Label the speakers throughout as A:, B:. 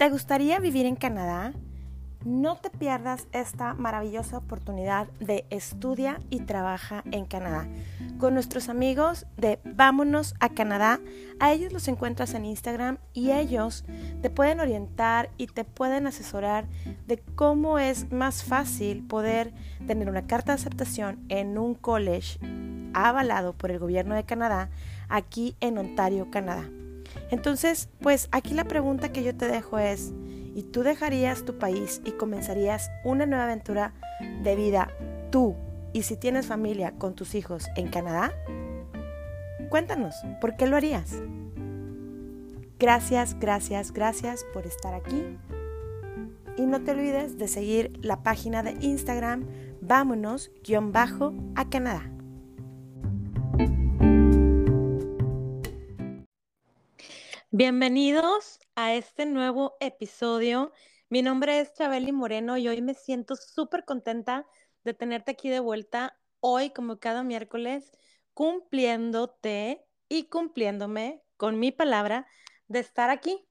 A: ¿Te gustaría vivir en Canadá? No te pierdas esta maravillosa oportunidad de estudia y trabaja en Canadá con nuestros amigos de Vámonos a Canadá. A ellos los encuentras en Instagram y ellos te pueden orientar y te pueden asesorar de cómo es más fácil poder tener una carta de aceptación en un college avalado por el gobierno de Canadá aquí en Ontario, Canadá. Entonces, pues aquí la pregunta que yo te dejo es, ¿y tú dejarías tu país y comenzarías una nueva aventura de vida tú y si tienes familia con tus hijos en Canadá? Cuéntanos, ¿por qué lo harías? Gracias, gracias, gracias por estar aquí. Y no te olvides de seguir la página de Instagram vámonos-a Canadá. Bienvenidos a este nuevo episodio. Mi nombre es Chabeli Moreno y hoy me siento súper contenta de tenerte aquí de vuelta. Hoy, como cada miércoles, cumpliéndote y cumpliéndome con mi palabra de estar aquí.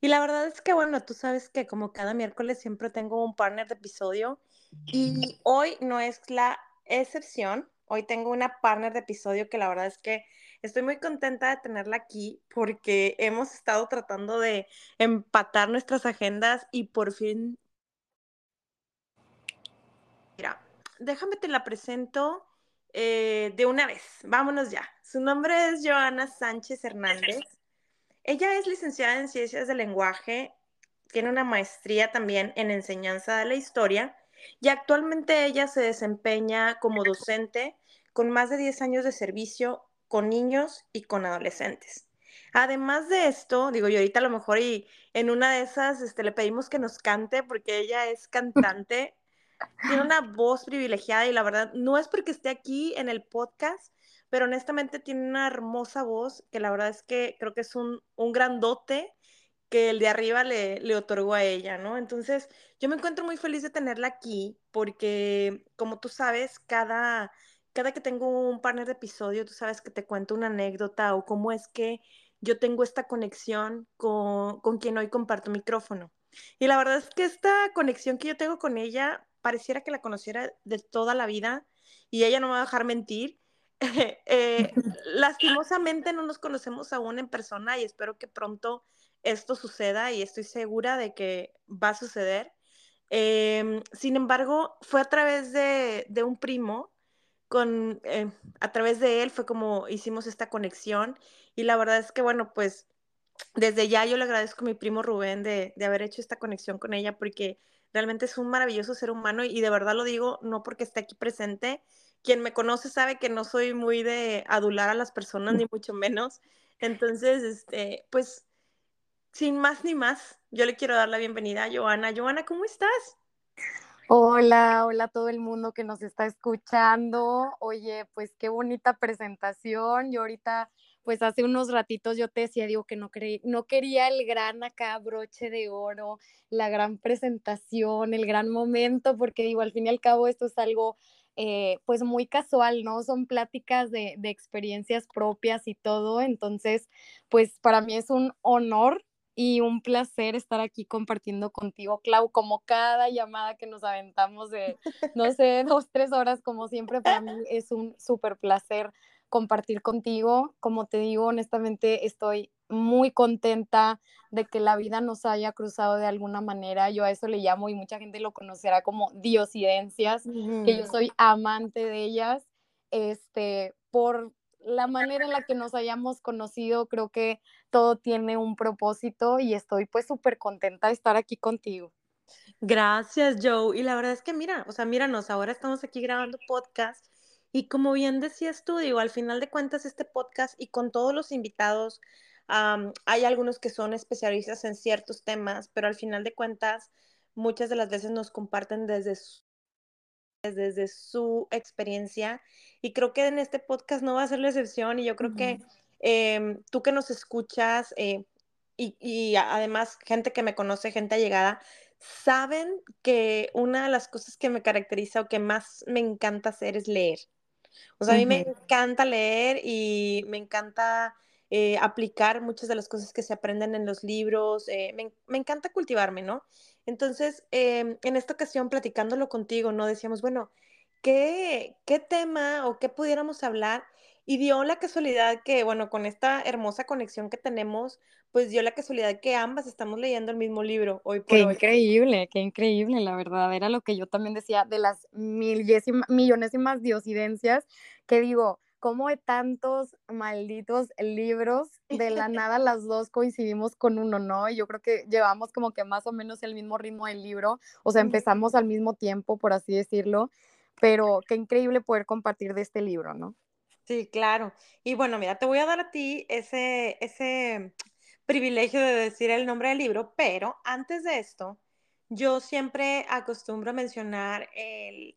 A: Y la verdad es que, bueno, tú sabes que como cada miércoles siempre tengo un partner de episodio y hoy no es la excepción. Hoy tengo una partner de episodio que la verdad es que Estoy muy contenta de tenerla aquí porque hemos estado tratando de empatar nuestras agendas y por fin... Mira, déjame te la presento eh, de una vez. Vámonos ya. Su nombre es Joana Sánchez Hernández. Ella es licenciada en Ciencias del Lenguaje, tiene una maestría también en enseñanza de la historia y actualmente ella se desempeña como docente con más de 10 años de servicio con niños y con adolescentes. Además de esto, digo yo ahorita a lo mejor y en una de esas este, le pedimos que nos cante porque ella es cantante, tiene una voz privilegiada y la verdad no es porque esté aquí en el podcast, pero honestamente tiene una hermosa voz que la verdad es que creo que es un, un gran dote que el de arriba le, le otorgó a ella, ¿no? Entonces yo me encuentro muy feliz de tenerla aquí porque como tú sabes, cada cada que tengo un partner de episodio, tú sabes que te cuento una anécdota o cómo es que yo tengo esta conexión con, con quien hoy comparto micrófono. Y la verdad es que esta conexión que yo tengo con ella pareciera que la conociera de toda la vida y ella no me va a dejar mentir. eh, lastimosamente no nos conocemos aún en persona y espero que pronto esto suceda y estoy segura de que va a suceder. Eh, sin embargo, fue a través de, de un primo con, eh, a través de él fue como hicimos esta conexión y la verdad es que, bueno, pues desde ya yo le agradezco a mi primo Rubén de, de haber hecho esta conexión con ella porque realmente es un maravilloso ser humano y de verdad lo digo no porque esté aquí presente. Quien me conoce sabe que no soy muy de adular a las personas, ni mucho menos. Entonces, este, pues, sin más ni más, yo le quiero dar la bienvenida a Joana. Joana, ¿cómo estás?
B: Hola, hola a todo el mundo que nos está escuchando. Oye, pues qué bonita presentación. Yo ahorita, pues hace unos ratitos yo te decía, digo que no, no quería el gran acá broche de oro, la gran presentación, el gran momento, porque digo, al fin y al cabo esto es algo eh, pues muy casual, ¿no? Son pláticas de, de experiencias propias y todo. Entonces, pues para mí es un honor y un placer estar aquí compartiendo contigo, Clau, como cada llamada que nos aventamos de, no sé, dos, tres horas, como siempre, para mí es un súper placer compartir contigo. Como te digo, honestamente, estoy muy contenta de que la vida nos haya cruzado de alguna manera. Yo a eso le llamo y mucha gente lo conocerá como diosidencias, que yo soy amante de ellas, este, por la manera en la que nos hayamos conocido, creo que todo tiene un propósito y estoy pues súper contenta de estar aquí contigo.
A: Gracias, Joe. Y la verdad es que mira, o sea, míranos, ahora estamos aquí grabando podcast y como bien decías tú, digo, al final de cuentas este podcast y con todos los invitados, hay algunos que son especialistas en ciertos temas, pero al final de cuentas muchas de las veces nos comparten desde desde su experiencia y creo que en este podcast no va a ser la excepción y yo creo que em, tú que nos escuchas eh, y, y, además gente que me conoce, gente allegada, saben que una de las cosas que me caracteriza o que más me encanta hacer es leer. O sea, a mí me encanta leer y me encanta eh, aplicar muchas de las cosas que se aprenden en los libros. Eh, me, me, encanta cultivarme, ¿no? Entonces, em, en esta ocasión, platicándolo contigo, ¿no? Decíamos, bueno, ¿qué, qué tema o qué pudiéramos hablar? Y dio la casualidad que, bueno, con esta hermosa conexión que tenemos, pues dio la casualidad que ambas estamos leyendo el mismo libro hoy por
B: qué
A: hoy.
B: increíble, qué increíble, la verdad, era lo que yo también decía de las millonésimas diosidencias, que digo, como de tantos malditos libros, de la nada las dos coincidimos con uno, ¿no? Y yo creo que llevamos como que más o menos el mismo ritmo del libro, o sea, empezamos al mismo tiempo, por así decirlo, pero qué increíble poder compartir de este libro, ¿no?
A: Sí, claro. Y bueno, mira, te voy a dar a ti ese, ese privilegio de decir el nombre del libro, pero antes de esto, yo siempre acostumbro a mencionar el,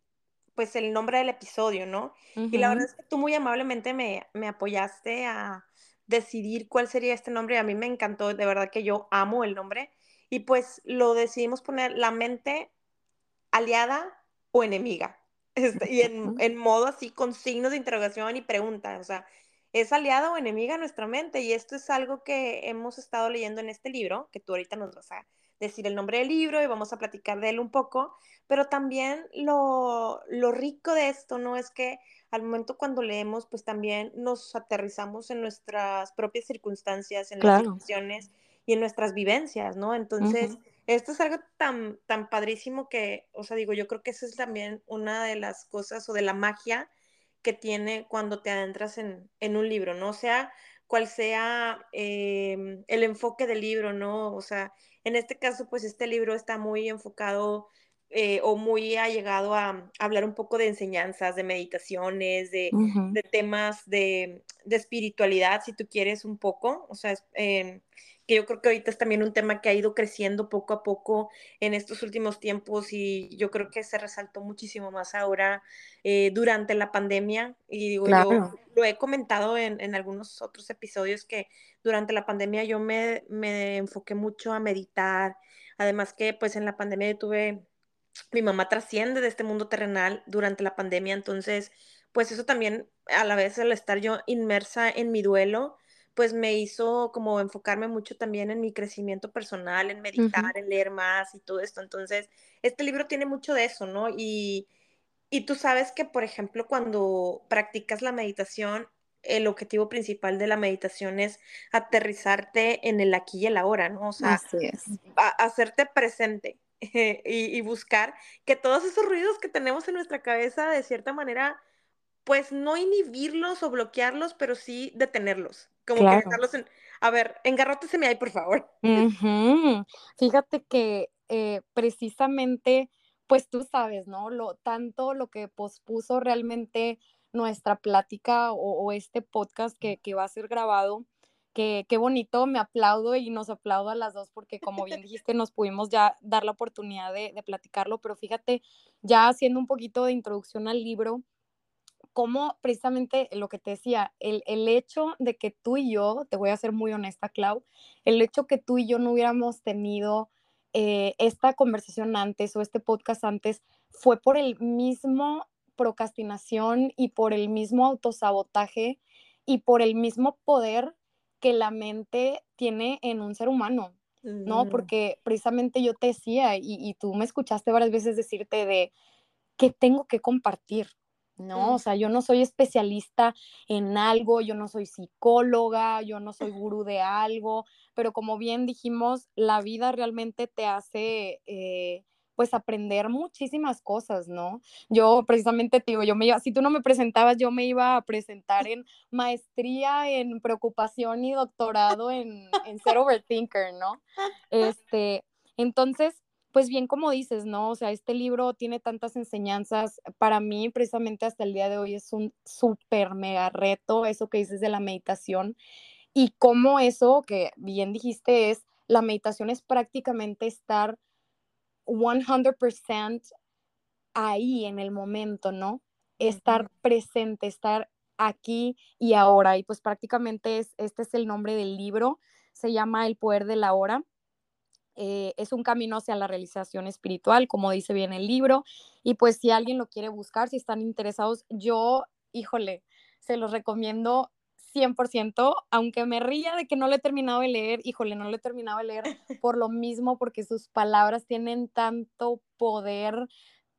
A: pues el nombre del episodio, ¿no? Y la verdad es que tú muy amablemente me, me, apoyaste a decidir cuál sería este nombre. A mí me encantó, de verdad que yo amo el nombre. Y pues lo decidimos poner la mente aliada o enemiga. Este, y en, en, modo así con signos de interrogación y preguntas, o sea, ¿es aliada o enemiga nuestra mente? Y esto es algo que hemos estado leyendo en este libro, que tú ahorita nos vas a decir el nombre del libro y vamos a platicar de él un poco, pero también lo, lo rico de esto, ¿no? Es que al momento cuando leemos, pues también nos aterrizamos en nuestras propias circunstancias, en las situaciones y en nuestras vivencias, ¿no? Entonces... Esto es algo tan, tan padrísimo que, o sea, digo, yo creo que esa es también una de las cosas o de la magia que tiene cuando te adentras en, en un libro, ¿no? O sea, cual sea em, el enfoque del libro, ¿no? O sea, en este caso, pues este libro está muy enfocado eh, o muy allegado a, hablar un poco de enseñanzas, de meditaciones, de, de temas de, de, espiritualidad, si tú quieres un poco, o sea, eh, que yo creo que ahorita es también un tema que ha ido creciendo poco a poco en estos últimos tiempos y yo creo que se resaltó muchísimo más ahora eh, durante la pandemia. Y digo, yo lo he comentado en, en, algunos otros episodios que durante la pandemia yo me, me enfoqué mucho a meditar, además que pues en la pandemia tuve, mi mamá trasciende de este mundo terrenal durante la pandemia, entonces pues eso también a la vez al estar yo inmersa en mi duelo, pues me hizo como enfocarme mucho también en mi crecimiento personal, en meditar, en leer más y todo esto. Entonces, este libro tiene mucho de eso, ¿no? Y, y tú sabes que, por ejemplo, cuando practicas la meditación, el objetivo principal de la meditación es aterrizarte en el aquí y el ahora, ¿no? O sea,
B: Así es.
A: hacerte presente y, y buscar que todos esos ruidos que tenemos en nuestra cabeza, de cierta manera, pues no inhibirlos o bloquearlos, pero sí detenerlos. Como claro. que dejarlos en, a ver, engarróteseme ahí, por favor.
B: Uh -huh. Fíjate que eh, precisamente, pues tú sabes, ¿no? Lo, tanto lo que pospuso realmente nuestra plática o, o este podcast que, que, va a ser grabado, que qué bonito, me aplaudo y nos aplaudo a las dos porque como bien dijiste, nos pudimos ya dar la oportunidad de, de platicarlo, pero fíjate, ya haciendo un poquito de introducción al libro, cómo precisamente lo que te decía, el, el, hecho de que tú y yo, te voy a ser muy honesta, Clau, el hecho que tú y yo no hubiéramos tenido eh, esta conversación antes o este podcast antes fue por el mismo procrastinación y por el mismo autosabotaje y por el mismo poder que la mente tiene en un ser humano, ¿no? Porque precisamente yo te decía y, y tú me escuchaste varias veces decirte de que tengo que compartir, ¿no? O sea, yo no soy especialista en algo, yo no soy psicóloga, yo no soy gurú de algo, pero como bien dijimos, la vida realmente te hace, eh, pues, aprender muchísimas cosas, ¿no? Yo precisamente te digo, yo me iba, si tú no me presentabas, yo me iba a presentar en maestría en preocupación y doctorado en, en ser overthinker, ¿no? Este, entonces, pues bien como dices, ¿no? O sea, este libro tiene tantas enseñanzas. Para mí, precisamente hasta el día de hoy, es un súper mega reto, eso que dices de la meditación. Y cómo eso, que bien dijiste, es, la meditación es prácticamente estar 100% ahí en el momento, ¿no? Estar presente, estar aquí y ahora. Y pues prácticamente es, este es el nombre del libro, se llama El Poder de la Hora eh, es un camino hacia la realización espiritual, como dice bien el libro. Y pues si alguien lo quiere buscar, si están interesados, yo, híjole, se los recomiendo 100%, aunque me ría de que no lo he terminado de leer, híjole, no lo he terminado de leer por lo mismo, porque sus palabras tienen tanto poder,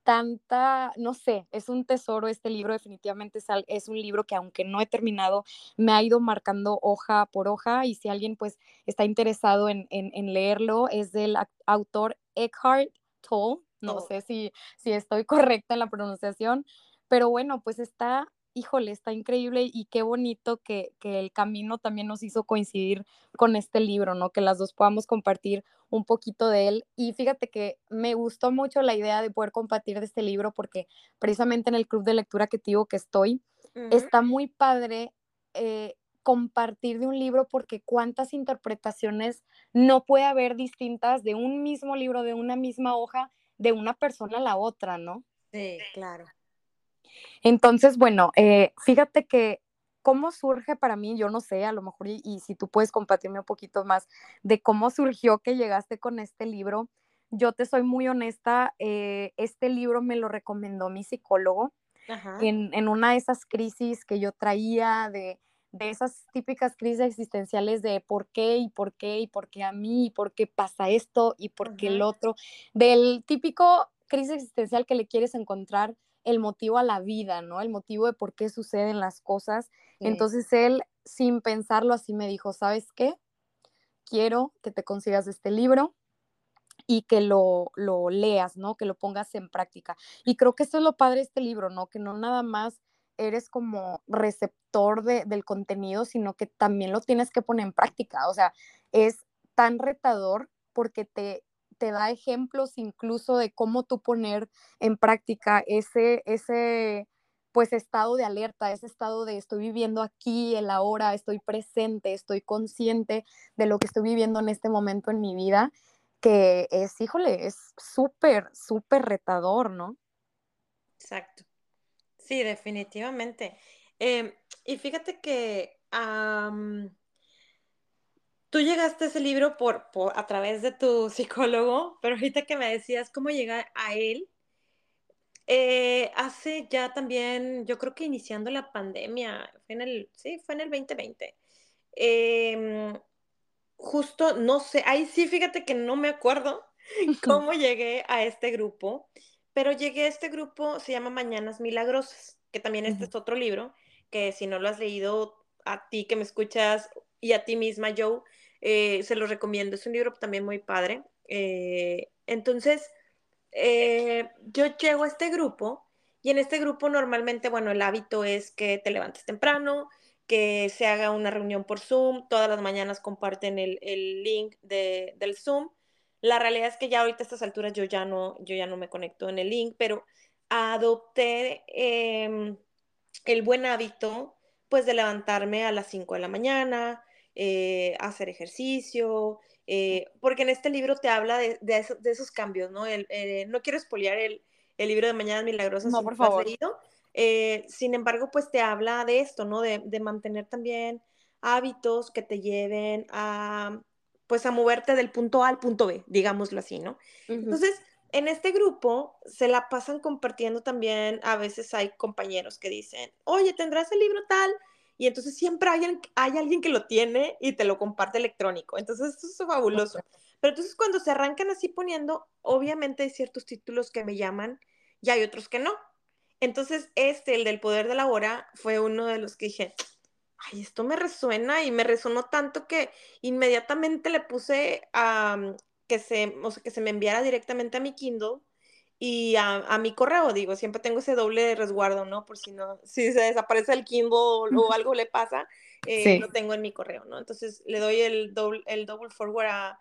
B: tanta, no sé, es un tesoro este libro, definitivamente es, es, un libro que aunque no he terminado, me ha ido marcando hoja por hoja y si alguien pues está interesado en, en, leerlo, es del autor Eckhart Tolle, no sé si, si estoy correcta en la pronunciación, pero bueno, pues está híjole, está increíble y qué bonito que, que, el camino también nos hizo coincidir con este libro, ¿no? Que las dos podamos compartir un poquito de él. Y fíjate que me gustó mucho la idea de poder compartir de este libro porque precisamente en el club de lectura que te digo que estoy, está muy padre. Eh, compartir de un libro porque cuántas interpretaciones no puede haber distintas de un mismo libro, de una misma hoja, de una persona a la otra, ¿no?
A: Sí, claro.
B: Entonces, bueno, eh, fíjate que cómo surge para mí, yo no sé, a lo mejor, y, si tú puedes compartirme un poquito más de cómo surgió que llegaste con este libro. Yo te soy muy honesta, eh, este libro me lo recomendó mi psicólogo en, en, una de esas crisis que yo traía, de, de esas típicas crisis existenciales de por qué y por qué y por qué a mí y por qué pasa esto y por qué el otro, del típico crisis existencial que le quieres encontrar el motivo a la vida, ¿no? El motivo de por qué suceden las cosas. Entonces él, sin pensarlo así, me dijo, ¿sabes qué? Quiero que te consigas este libro y que lo, lo leas, ¿no? Que lo pongas en práctica. Y creo que eso es lo padre de este libro, ¿no? Que no nada más eres como receptor de, del contenido, sino que también lo tienes que poner en práctica. O sea, es tan retador porque te, te da ejemplos incluso de cómo tú poner en práctica ese, ese pues estado de alerta, ese estado de estoy viviendo aquí, el ahora, estoy presente, estoy consciente de lo que estoy viviendo en este momento en mi vida, que es, híjole, es súper, súper retador, ¿no?
A: Exacto. Sí, definitivamente. Em, y fíjate que tú llegaste a ese libro por, a través de tu psicólogo, pero ahorita que me decías cómo llegar a él, eh, hace ya también, yo creo que iniciando la pandemia, fue en el, sí, fue en el 2020. Em, justo, no sé, ahí sí, fíjate que no me acuerdo cómo llegué a este grupo, pero llegué a este grupo, se llama Mañanas Milagrosas, que también este es otro libro, que si no lo has leído, a ti que me escuchas y a ti misma, Joe, eh, se lo recomiendo, es un libro también muy padre. Eh, entonces, eh, yo llego a este grupo y en este grupo normalmente, bueno, el hábito es que te levantes temprano, que se haga una reunión por Zoom, todas las mañanas comparten el, link del Zoom. La realidad es que ya ahorita a estas alturas yo ya no, yo ya no me conecto en el link, pero adopté em, el buen hábito pues de levantarme a las 5 de la mañana, eh, hacer ejercicio, eh, porque en este libro te habla de, esos cambios, ¿no? Eh, no quiero espoliar el, libro de Mañanas Milagrosas
B: no, por favor.
A: sin embargo, pues te habla de esto, ¿no? De, mantener también hábitos que te lleven a, pues a moverte del punto A al punto B, digámoslo así, ¿no? Entonces, en este grupo se la pasan compartiendo también, a veces hay compañeros que dicen, oye, ¿tendrás el libro tal? Y entonces siempre hay, hay alguien que lo tiene y te lo comparte electrónico. Entonces, eso es fabuloso. Pero entonces cuando se arrancan así poniendo, obviamente hay ciertos títulos que me llaman y hay otros que no. Entonces, este, el del poder de la hora, fue uno de los que dije, ay, esto me resuena y me resonó tanto que inmediatamente le puse a que se, o sea, que se me enviara directamente a mi Kindle y a, mi correo, digo, siempre tengo ese doble resguardo, ¿no? Por si no, si se desaparece el Kindle o, algo le pasa, eh, lo tengo en mi correo, ¿no? Entonces le doy el doble, el double forward a,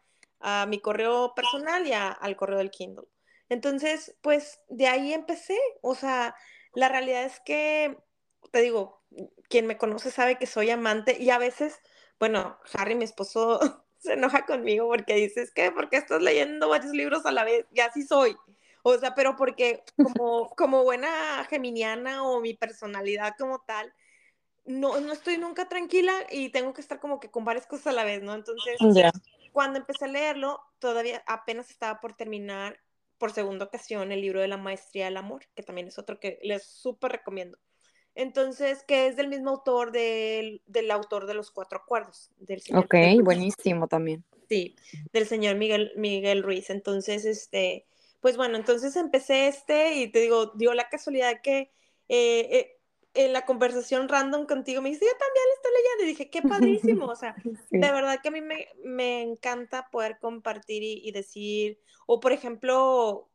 A: mi correo personal y al correo del Kindle. Entonces, pues de ahí empecé, o sea, la realidad es que, te digo, quien me conoce sabe que soy amante y a veces, bueno, Harry, mi esposo, se enoja conmigo porque dices, ¿qué? ¿Por qué estás leyendo varios libros a la vez? Y así soy. O sea, pero porque como, como buena geminiana o mi personalidad como tal, no, no estoy nunca tranquila y tengo que estar como que con varias cosas a la vez, ¿no? Entonces, cuando empecé a leerlo, todavía apenas estaba por terminar por segunda ocasión el libro de la maestría del amor, que también es otro que les súper recomiendo. Entonces, que es del mismo autor del, del autor de los cuatro acuerdos, del señor.
B: Ok, buenísimo también.
A: Sí, del señor Miguel, Miguel Ruiz. Entonces, este, pues bueno, entonces empecé este y te digo, dio la casualidad que eh, eh, en la conversación random contigo me dice, yo también le estoy leyendo y dije, qué padrísimo, o sea, de verdad que a mí me, me encanta poder compartir y, y, decir, o por ejemplo,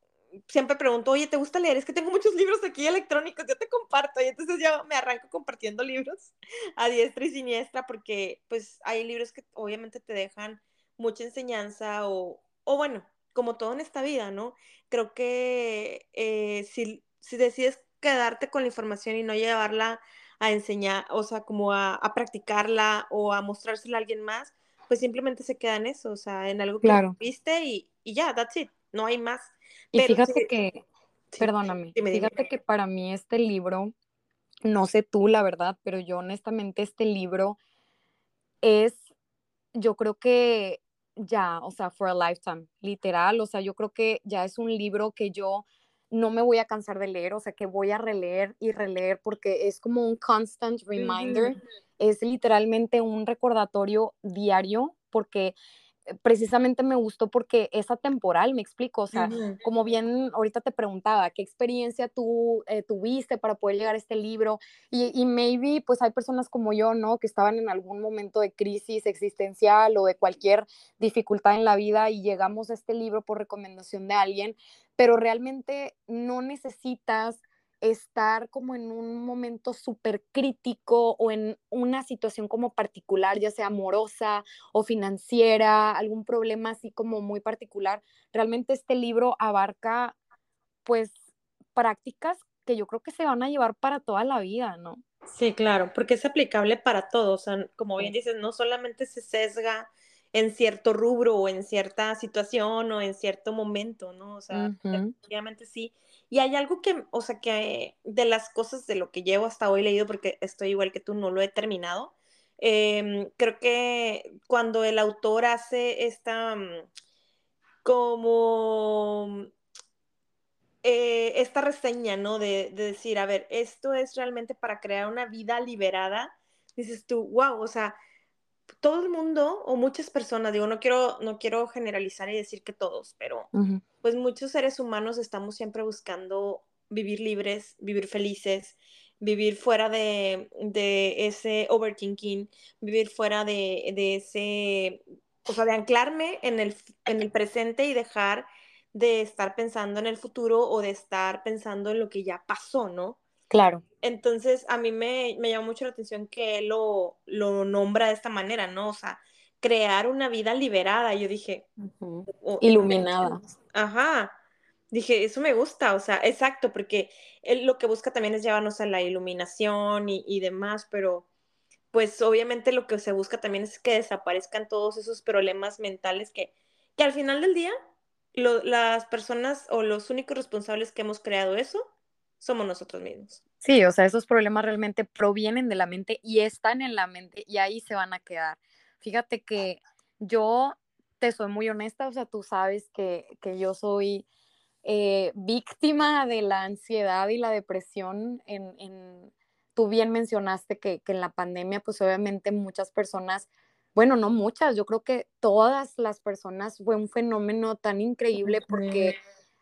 A: siempre pregunto, oye, ¿te gusta leer? Es que tengo muchos libros aquí electrónicos, yo te comparto. Y entonces yo me arranco compartiendo libros a diestra y siniestra porque pues hay libros que obviamente te dejan mucha enseñanza o, o bueno, como todo en esta vida, ¿no? Creo que eh, si, si decides quedarte con la información y no llevarla a enseñar, o sea, como a, a, practicarla o a mostrársela a alguien más, pues simplemente se queda en eso, o sea, en algo que
B: claro.
A: viste y, y ya, that's it, no hay más.
B: Y fíjate que, sí, perdóname, dime, fíjate dime. que para mí este libro, no sé tú la verdad, pero yo honestamente este libro es, yo creo que ya, o sea, for a lifetime, literal, o sea, yo creo que ya es un libro que yo no me voy a cansar de leer, o sea, que voy a releer y releer porque es como un constant reminder, es literalmente un recordatorio diario porque precisamente me gustó porque es atemporal, me explico, o sea, uh -huh. como bien ahorita te preguntaba, ¿qué experiencia tú eh, tuviste para poder llegar a este libro? Y, y, maybe, pues hay personas como yo, ¿no? Que estaban en algún momento de crisis existencial o de cualquier dificultad en la vida y llegamos a este libro por recomendación de alguien, pero realmente no necesitas estar como en un momento súper crítico o en una situación como particular, ya sea amorosa o financiera, algún problema así como muy particular. Realmente este libro abarca pues prácticas que yo creo que se van a llevar para toda la vida, ¿no?
A: Sí, claro, porque es aplicable para todos, o sea, como bien dices, no solamente se sesga en cierto rubro o en cierta situación o en cierto momento, ¿no? O sea, uh -huh. sí. Y hay algo que, o sea, que de las cosas de lo que llevo hasta hoy leído, porque estoy igual que tú, no lo he terminado, eh, creo que cuando el autor hace esta como eh, esta reseña, ¿no? De, de, decir, a ver, esto es realmente para crear una vida liberada, dices tú, wow, o sea, todo el mundo o muchas personas, digo, no quiero, no quiero generalizar y decir que todos, pero uh -huh. pues muchos seres humanos estamos siempre buscando vivir libres, vivir felices, vivir fuera de, de ese overthinking, vivir fuera de, de, ese, o sea, de anclarme en el, en el presente y dejar de estar pensando en el futuro o de estar pensando en lo que ya pasó, ¿no?
B: Claro.
A: Entonces, a mí me, me llamó mucho la atención que él lo, lo, nombra de esta manera, ¿no? O sea, crear una vida liberada. Yo dije,
B: uh -huh. oh, iluminada.
A: Ajá. Dije, eso me gusta, o sea, exacto, porque él lo que busca también es llevarnos a la iluminación y, y demás, pero pues obviamente lo que se busca también es que desaparezcan todos esos problemas mentales que, que al final del día, lo, las personas o los únicos responsables que hemos creado eso somos nosotros mismos.
B: Sí, o sea, esos problemas realmente provienen de la mente y están en la mente y ahí se van a quedar. Fíjate que yo te soy muy honesta, o sea, tú sabes que, que yo soy eh, víctima de la ansiedad y la depresión. En, en tú bien mencionaste que, que en la pandemia, pues obviamente muchas personas bueno, no muchas, yo creo que todas las personas fue un fenómeno tan increíble porque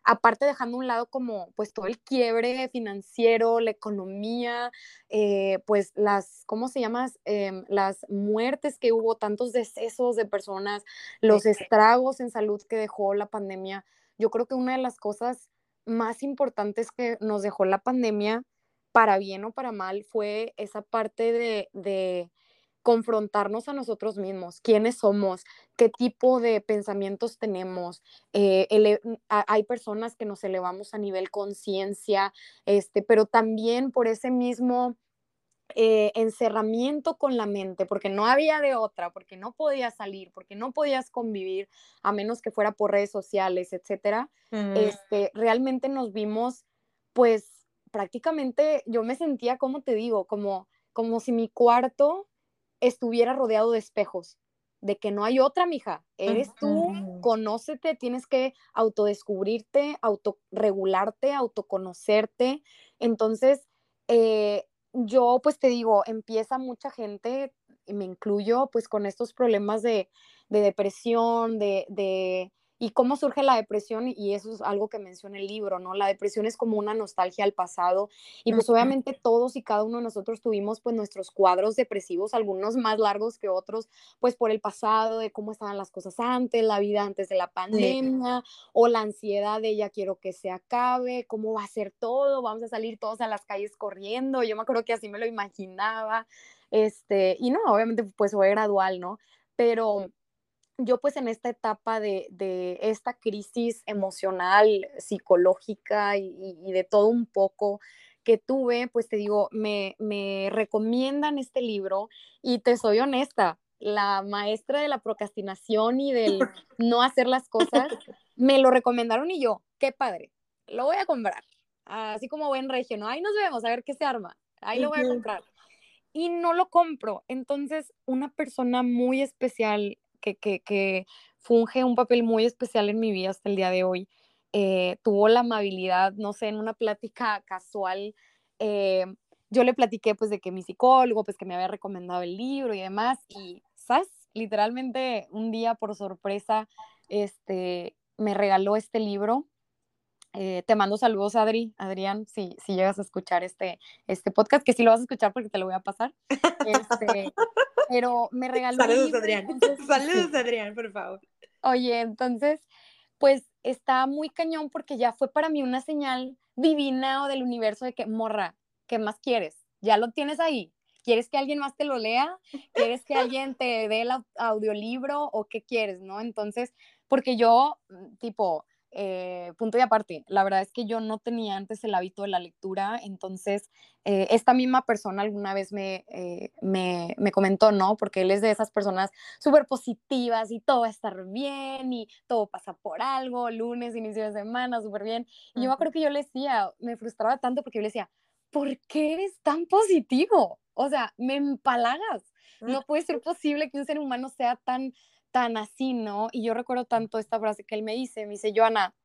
B: aparte dejando a un lado como pues todo el quiebre financiero, la economía, eh, pues las, ¿cómo se llama? Eh, las muertes que hubo, tantos decesos de personas, los estragos en salud que dejó la pandemia. Yo creo que una de las cosas más importantes que nos dejó la pandemia, para bien o para mal, fue esa parte de, de confrontarnos a nosotros mismos, quiénes somos, qué tipo de pensamientos tenemos. Eh, ele hay personas que nos elevamos a nivel conciencia, este, pero también por ese mismo eh, encerramiento con la mente, porque no había de otra, porque no podías salir, porque no podías convivir, a menos que fuera por redes sociales, etcétera. Mm. Este, realmente nos vimos, pues prácticamente yo me sentía, como te digo, como, como si mi cuarto estuviera rodeado de espejos, de que no hay otra, mija, eres tú, conócete, tienes que autodescubrirte, autorregularte, autoconocerte. Entonces, eh, yo pues te digo, empieza mucha gente, y me incluyo, pues con estos problemas de, de depresión, de, de, y cómo surge la depresión, y eso es algo que menciona el libro, ¿no? La depresión es como una nostalgia al pasado, y pues obviamente todos y cada uno de nosotros tuvimos pues nuestros cuadros depresivos, algunos más largos que otros, pues por el pasado, de cómo estaban las cosas antes, la vida antes de la pandemia, o la ansiedad de ya quiero que se acabe, cómo va a ser todo, vamos a salir todos a las calles corriendo, yo me acuerdo que así me lo imaginaba, este, y no, obviamente pues fue gradual, ¿no? Pero yo pues en esta etapa de, esta crisis emocional, psicológica y, de todo un poco que tuve, pues te digo, me, recomiendan este libro y te soy honesta, la maestra de la procrastinación y del no hacer las cosas, me lo recomendaron y yo, qué padre, lo voy a comprar. Así como buen regio, ¿no? Ahí nos vemos, a ver qué se arma. Ahí lo voy a comprar. Y no lo compro. Entonces, una persona muy especial que, funge un papel muy especial en mi vida hasta el día de hoy. Eh, tuvo la amabilidad, no sé, en una plática casual, eh, yo le platiqué pues de que mi psicólogo, pues que me había recomendado el libro y demás, y, ¿sabes? Literalmente un día por sorpresa, este, me regaló este libro. Eh, te mando saludos, Adri, Adrián, si, si llegas a escuchar este, este podcast, que sí lo vas a escuchar porque te lo voy a pasar. Este, pero me regaló.
A: Saludos, Adrián. Saludos, Adrián, por favor.
B: Oye, entonces, pues está muy cañón porque ya fue para mí una señal divina o del universo de que, morra, ¿qué más quieres? Ya lo tienes ahí. ¿Quieres que alguien más te lo lea? ¿Quieres que alguien te dé el audiolibro o qué quieres, no? Entonces, porque yo, mm, tipo, eh, punto y aparte, la verdad es que yo no tenía antes el hábito de la lectura, entonces eh, esta misma persona alguna vez eh, me, me, comentó, ¿no? Porque él es de esas personas súper positivas y todo va a estar bien y todo pasa por algo, lunes, inicio de semana, súper bien. Y yo creo que yo le decía, me frustraba tanto porque yo le decía, ¿por qué eres tan positivo? O sea, me empalagas. No puede ser posible que un ser humano sea tan tan así, ¿no? Y yo recuerdo tanto esta frase que él me dice, me dice, Joana,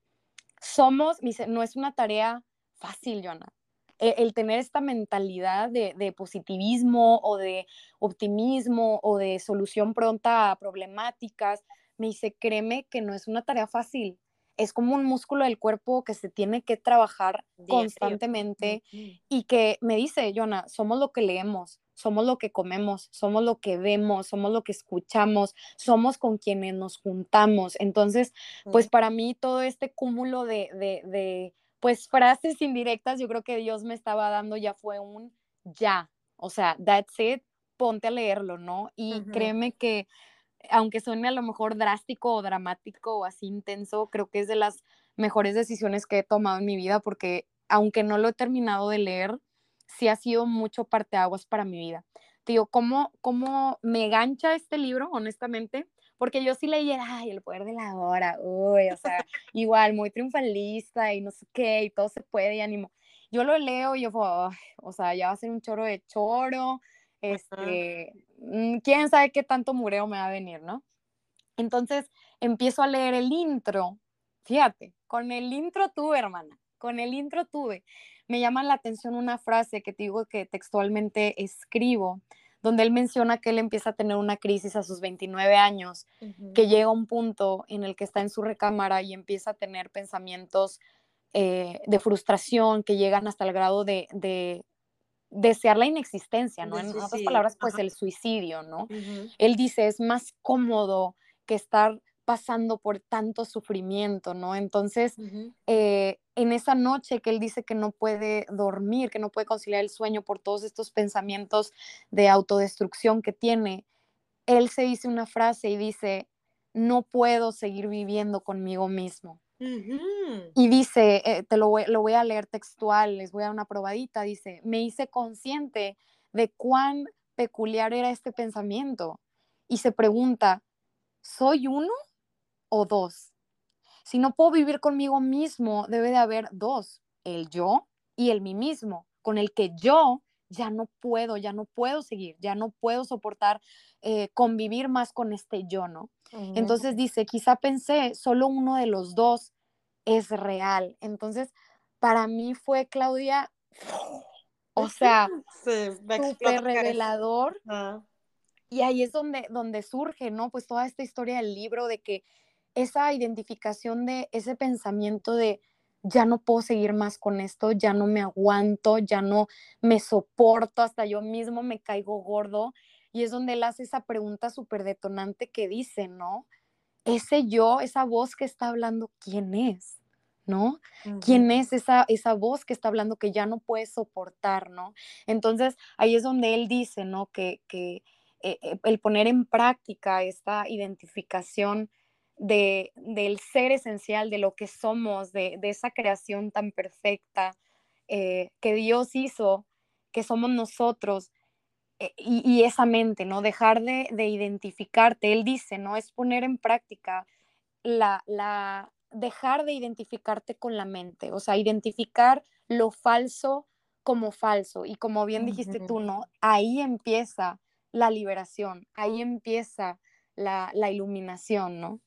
B: somos, me dice, no es una tarea fácil, Joana. E, el, tener esta mentalidad de, de, positivismo o de optimismo o de solución pronta a problemáticas, me dice, créeme que no es una tarea fácil. Es como un músculo del cuerpo que se tiene que trabajar constantemente y que me dice, Joana, somos lo que leemos, somos lo que comemos, somos lo que vemos, somos lo que escuchamos, somos con quienes nos juntamos. Entonces, pues para mí todo este cúmulo de, de, pues frases indirectas, yo creo que Dios me estaba dando ya fue un ya, o sea, that's it, ponte a leerlo, ¿no? Y créeme que aunque suene a lo mejor drástico o dramático o así intenso, creo que es de las mejores decisiones que he tomado en mi vida porque aunque no lo he terminado de leer, sí ha sido mucho parteaguas para mi vida. Digo, ¿cómo, ¿cómo me gancha este libro, honestamente? Porque yo sí leyera, ay, el poder de la hora, uy, o sea, igual, muy triunfalista y no sé qué, y todo se puede y ánimo. Yo lo leo y yo, o sea, ya va a ser un choro de choro, este, mm, quién sabe qué tanto mureo me va a venir, ¿no? Entonces empiezo a leer el intro, fíjate, con el intro tuve, hermana, con el intro tuve. Me llama la atención una frase que te digo que textualmente escribo, donde él menciona que él empieza a tener una crisis a sus 29 años, que llega a un punto en el que está en su recámara y empieza a tener pensamientos eh, de frustración que llegan hasta el grado de, desear la inexistencia, ¿no? En otras palabras, pues el suicidio, ¿no? Él dice, es más cómodo que estar pasando por tanto sufrimiento, ¿no? Entonces, eh, en esa noche que él dice que no puede dormir, que no puede conciliar el sueño por todos estos pensamientos de autodestrucción que tiene, él se dice una frase y dice, no puedo seguir viviendo conmigo mismo. Y dice, eh, te lo voy, lo voy a leer textual, les voy a dar una probadita, dice, me hice consciente de cuán peculiar era este pensamiento y se pregunta, ¿soy uno o dos. Si no puedo vivir conmigo mismo, debe de haber dos, el yo y el mí mismo, con el que yo ya no puedo, ya no puedo seguir, ya no puedo soportar eh, convivir más con este yo, ¿no? Entonces dice, quizá pensé, solo uno de los dos es real. Entonces, para mí fue, Claudia, O sea,
A: súper
B: revelador. Y ahí es donde, donde surge, ¿no? Pues toda esta historia del libro de que esa identificación de ese pensamiento de ya no puedo seguir más con esto, ya no me aguanto, ya no me soporto, hasta yo mismo me caigo gordo. Y es donde él hace esa pregunta súper detonante que dice, ¿no? Ese yo, esa voz que está hablando, ¿quién es? ¿no? ¿Quién es esa, esa voz que está hablando que ya no puede soportar, ¿no? Entonces, ahí es donde él dice, ¿no? Que, que eh, eh, el poner en práctica esta identificación de, del ser esencial, de lo que somos, de, esa creación tan perfecta eh, que Dios hizo, que somos nosotros, y, esa mente, ¿no? Dejar de, identificarte, él dice, ¿no? Es poner en práctica la, la, dejar de identificarte con la mente, o sea, identificar lo falso como falso. Y como bien dijiste tú, ¿no? Ahí empieza la liberación, ahí empieza la, iluminación, ¿no?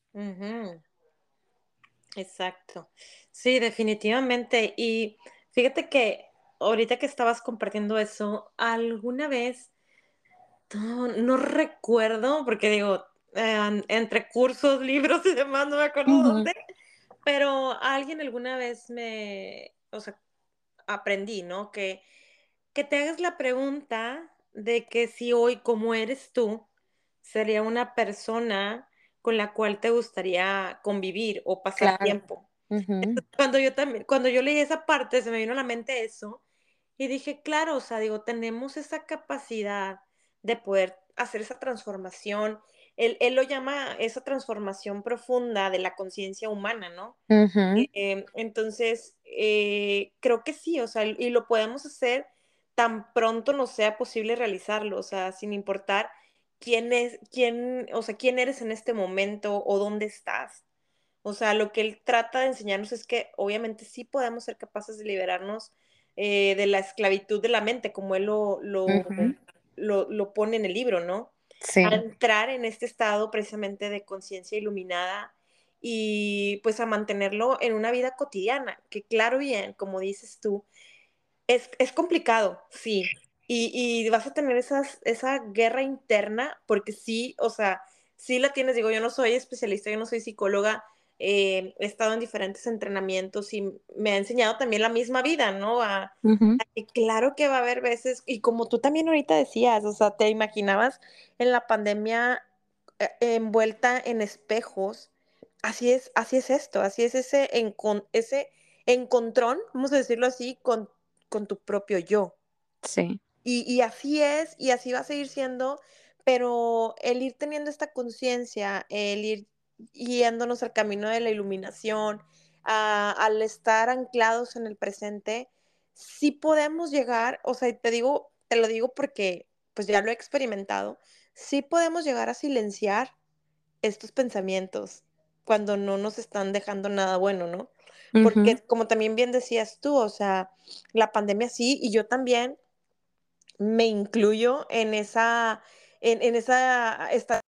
A: Exacto. Sí, definitivamente. Y fíjate que ahorita que estabas compartiendo eso, alguna vez, no, recuerdo, porque digo, entre cursos, libros y demás, no me acuerdo dónde, pero alguien alguna vez me, o sea, aprendí, ¿no? Que, que te hagas la pregunta de que si hoy, como eres tú, sería una persona con la cual te gustaría convivir o pasar tiempo. cuando yo también, cuando yo leí esa parte, se me vino a la mente eso y dije, claro, o sea, digo, tenemos esa capacidad de poder hacer esa transformación. Él, él lo llama esa transformación profunda de la conciencia humana, ¿no? Eh, entonces, eh, creo que sí, o sea, y lo podemos hacer tan pronto nos sea posible realizarlo, o sea, sin importar quién es, quién, o sea, quién eres en este momento o dónde estás. O sea, lo que él trata de enseñarnos es que obviamente sí podemos ser capaces de liberarnos eh, de la esclavitud de la mente, como él lo, lo, lo, pone en el libro, ¿no? Sí. A entrar en este estado precisamente de conciencia iluminada y pues a mantenerlo en una vida cotidiana, que claro bien, como dices tú, es, es complicado, sí. Y, y, vas a tener esas, esa guerra interna, porque sí, o sea, sí la tienes, digo, yo no soy especialista, yo no soy psicóloga, eh, he estado en diferentes entrenamientos y me ha enseñado también la misma vida, ¿no? A, claro que va a haber veces, y como tú también ahorita decías, o sea, te imaginabas en la pandemia eh, envuelta en espejos, así es, así es esto, así es ese, ese encontrón, vamos a decirlo así, con con tu propio yo.
B: Sí.
A: Y, así es, y así va a seguir siendo, pero el ir teniendo esta conciencia, el ir yéndonos al camino de la iluminación, al estar anclados en el presente, sí podemos llegar, o sea, te digo, te lo digo porque pues ya lo he experimentado, sí podemos llegar a silenciar estos pensamientos cuando no nos están dejando nada bueno, ¿no? Porque como también bien decías tú, o sea, la pandemia sí, y yo también me incluyo en esa, en, esa, esta,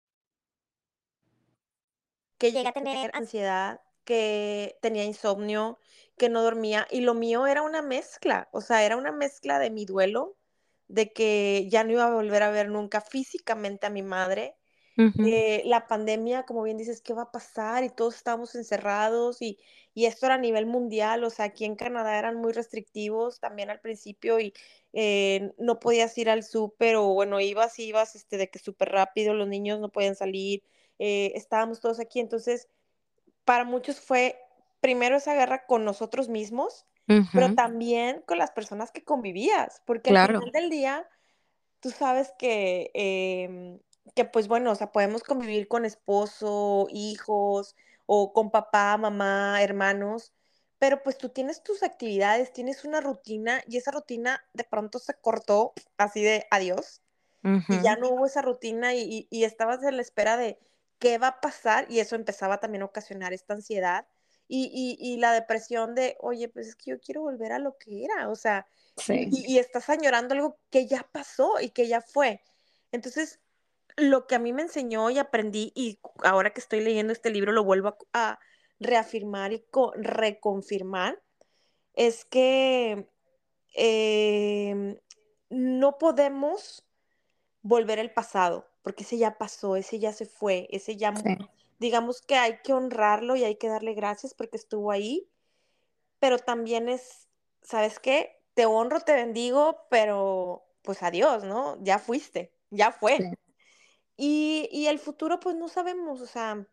A: que llegué a tener ansiedad, que tenía insomnio, que no dormía, y lo mío era una mezcla, o sea, era una mezcla de mi duelo, de que ya no iba a volver a ver nunca físicamente a mi madre, eh, la pandemia, como bien dices, ¿qué va a pasar? Y todos estábamos encerrados y, esto era a nivel mundial, o sea, aquí en Canadá eran muy restrictivos también al principio y eh, no podías ir al súper o bueno, ibas, ibas este, de que súper rápido, los niños no podían salir, eh, estábamos todos aquí, entonces para muchos fue primero esa guerra con nosotros mismos, pero también con las personas que convivías, porque al final del día, tú sabes que em, que pues bueno, o sea, podemos convivir con esposo, hijos, o con papá, mamá, hermanos, pero pues tú tienes tus actividades, tienes una rutina y esa rutina de pronto se cortó así de adiós y ya no hubo esa rutina y, y, estabas en la espera de qué va a pasar y eso empezaba también a ocasionar esta ansiedad y, y, la depresión de, oye, pues es que yo quiero volver a lo que era, o sea, y, y estás añorando algo que ya pasó y que ya fue. Entonces, lo que a mí me enseñó y aprendí, y ahora que estoy leyendo este libro lo vuelvo a, reafirmar y reconfirmar, es que em, no podemos volver al pasado, porque ese ya pasó, ese ya se fue, ese ya, digamos que hay que honrarlo y hay que darle gracias porque estuvo ahí, pero también es, ¿sabes qué? Te honro, te bendigo, pero pues adiós, ¿no? Ya fuiste, ya fue. Y, y el futuro, pues no sabemos, o sea,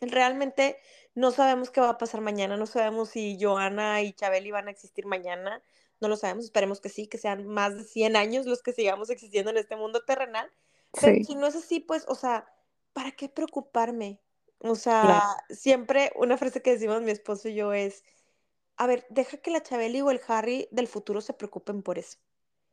A: realmente no sabemos qué va a pasar mañana, no sabemos si Joana y Chabeli van a existir mañana, no lo sabemos, esperemos que sí, que sean más de 100 años los que sigamos existiendo en este mundo terrenal. Pero si no es así, pues, o sea, ¿para qué preocuparme? O sea, siempre una frase que decimos mi esposo y yo es, a ver, deja que la Chabeli o el Harry del futuro se preocupen por eso.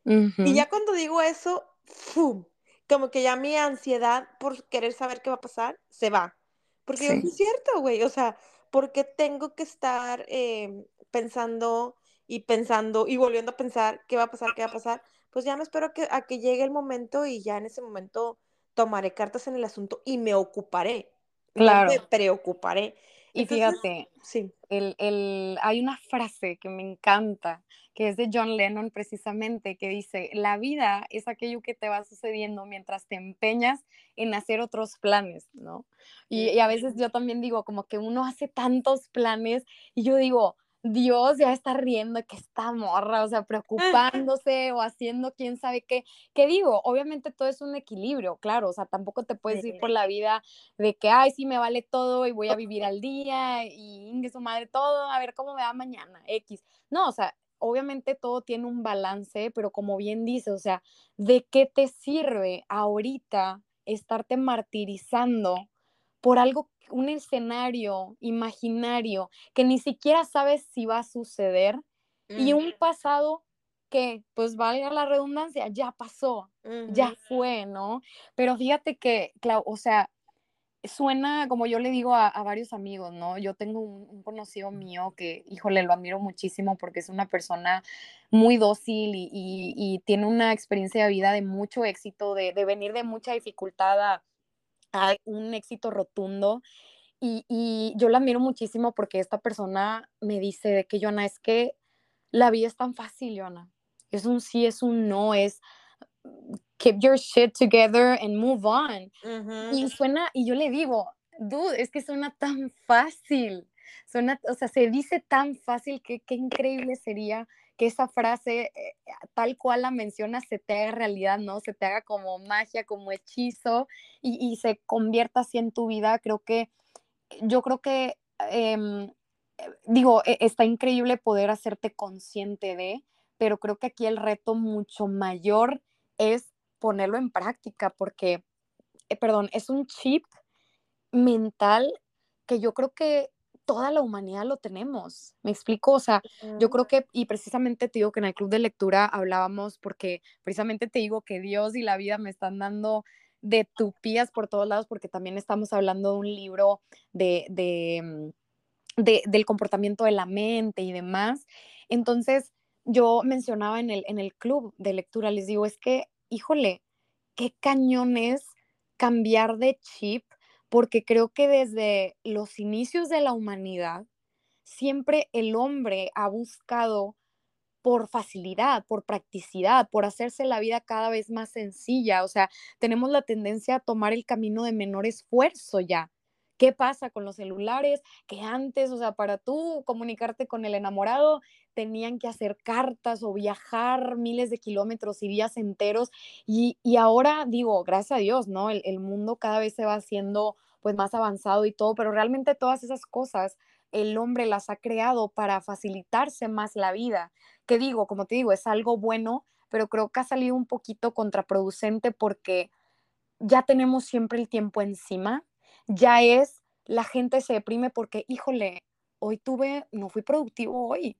A: Y ya cuando digo eso, ¡fum! Como que ya mi ansiedad por querer saber qué va a pasar se va. Porque es cierto, güey, o sea, porque tengo que estar em, pensando y pensando y volviendo a pensar qué va a pasar, qué va a pasar, pues ya me espero que, a que llegue el momento y ya en ese momento tomaré cartas en el asunto y me ocuparé. Claro. me preocuparé.
B: Y fíjate, sí. El, el, hay una frase que me encanta, que es de John Lennon precisamente, que dice, la vida es aquello que te va sucediendo mientras te empeñas en hacer otros planes, ¿no? Y, y a veces yo también digo, como que uno hace tantos planes y yo digo, Dios ya está riendo que está morra, o sea, preocupándose o haciendo quién sabe qué. ¿Qué digo? Obviamente todo es un equilibrio, claro, o sea, tampoco te puedes ir por la vida de que, ay, sí, me vale todo y voy a vivir al día y ingue su madre todo, a ver cómo me va mañana, X. No, o sea, obviamente todo tiene un balance, pero como bien dice, o sea, ¿de qué te sirve ahorita estarte martirizando por algo un escenario imaginario que ni siquiera sabes si va a suceder y un pasado que, pues valga la redundancia, ya pasó, ya fue, ¿no? Pero fíjate que, o sea, suena, como yo le digo a, varios amigos, ¿no? Yo tengo un, conocido mío que, híjole, lo admiro muchísimo porque es una persona muy dócil y, tiene una experiencia de vida de mucho éxito, de, de venir de mucha dificultad a hay un éxito rotundo. Y, yo la admiro muchísimo porque esta persona me dice de que, Joana, es que la vida es tan fácil, Joana. Es un sí, es un no, es keep your shit together and move on. Y suena, y yo le digo, dude, es que suena tan fácil. Suena, o sea, se dice tan fácil que qué increíble sería que esa frase, eh, tal cual la mencionas, se te haga realidad, ¿no? Se te haga como magia, como hechizo y, se convierta así en tu vida. Creo que, yo creo que, em, eh, digo, e, está increíble poder hacerte consciente de, pero creo que aquí el reto mucho mayor es ponerlo en práctica, porque, eh, perdón, es un chip mental que yo creo que toda la humanidad lo tenemos. ¿Me explico? O sea, yo creo que, y precisamente te digo que en el club de lectura hablábamos porque precisamente te digo que Dios y la vida me están dando de tupías por todos lados porque también estamos hablando de un libro de, de, mm, de, del comportamiento de la mente y demás. Entonces, yo mencionaba en el, en el club de lectura, les digo, es que, híjole, qué cañón es cambiar de chip porque creo que desde los inicios de la humanidad, siempre el hombre ha buscado por facilidad, por practicidad, por hacerse la vida cada vez más sencilla. O sea, tenemos la tendencia a tomar el camino de menor esfuerzo ya. ¿Qué pasa con los celulares? Que antes, o sea, para tú comunicarte con el enamorado, tenían que hacer cartas o viajar miles de kilómetros y días enteros. Y, ahora digo, gracias a Dios, ¿no? El, el, mundo cada vez se va haciendo pues más avanzado y todo, pero realmente todas esas cosas el hombre las ha creado para facilitarse más la vida. Que digo, como te digo, es algo bueno, pero creo que ha salido un poquito contraproducente porque ya tenemos siempre el tiempo encima, ya es, la gente se deprime porque, híjole, hoy tuve, no fui productivo hoy,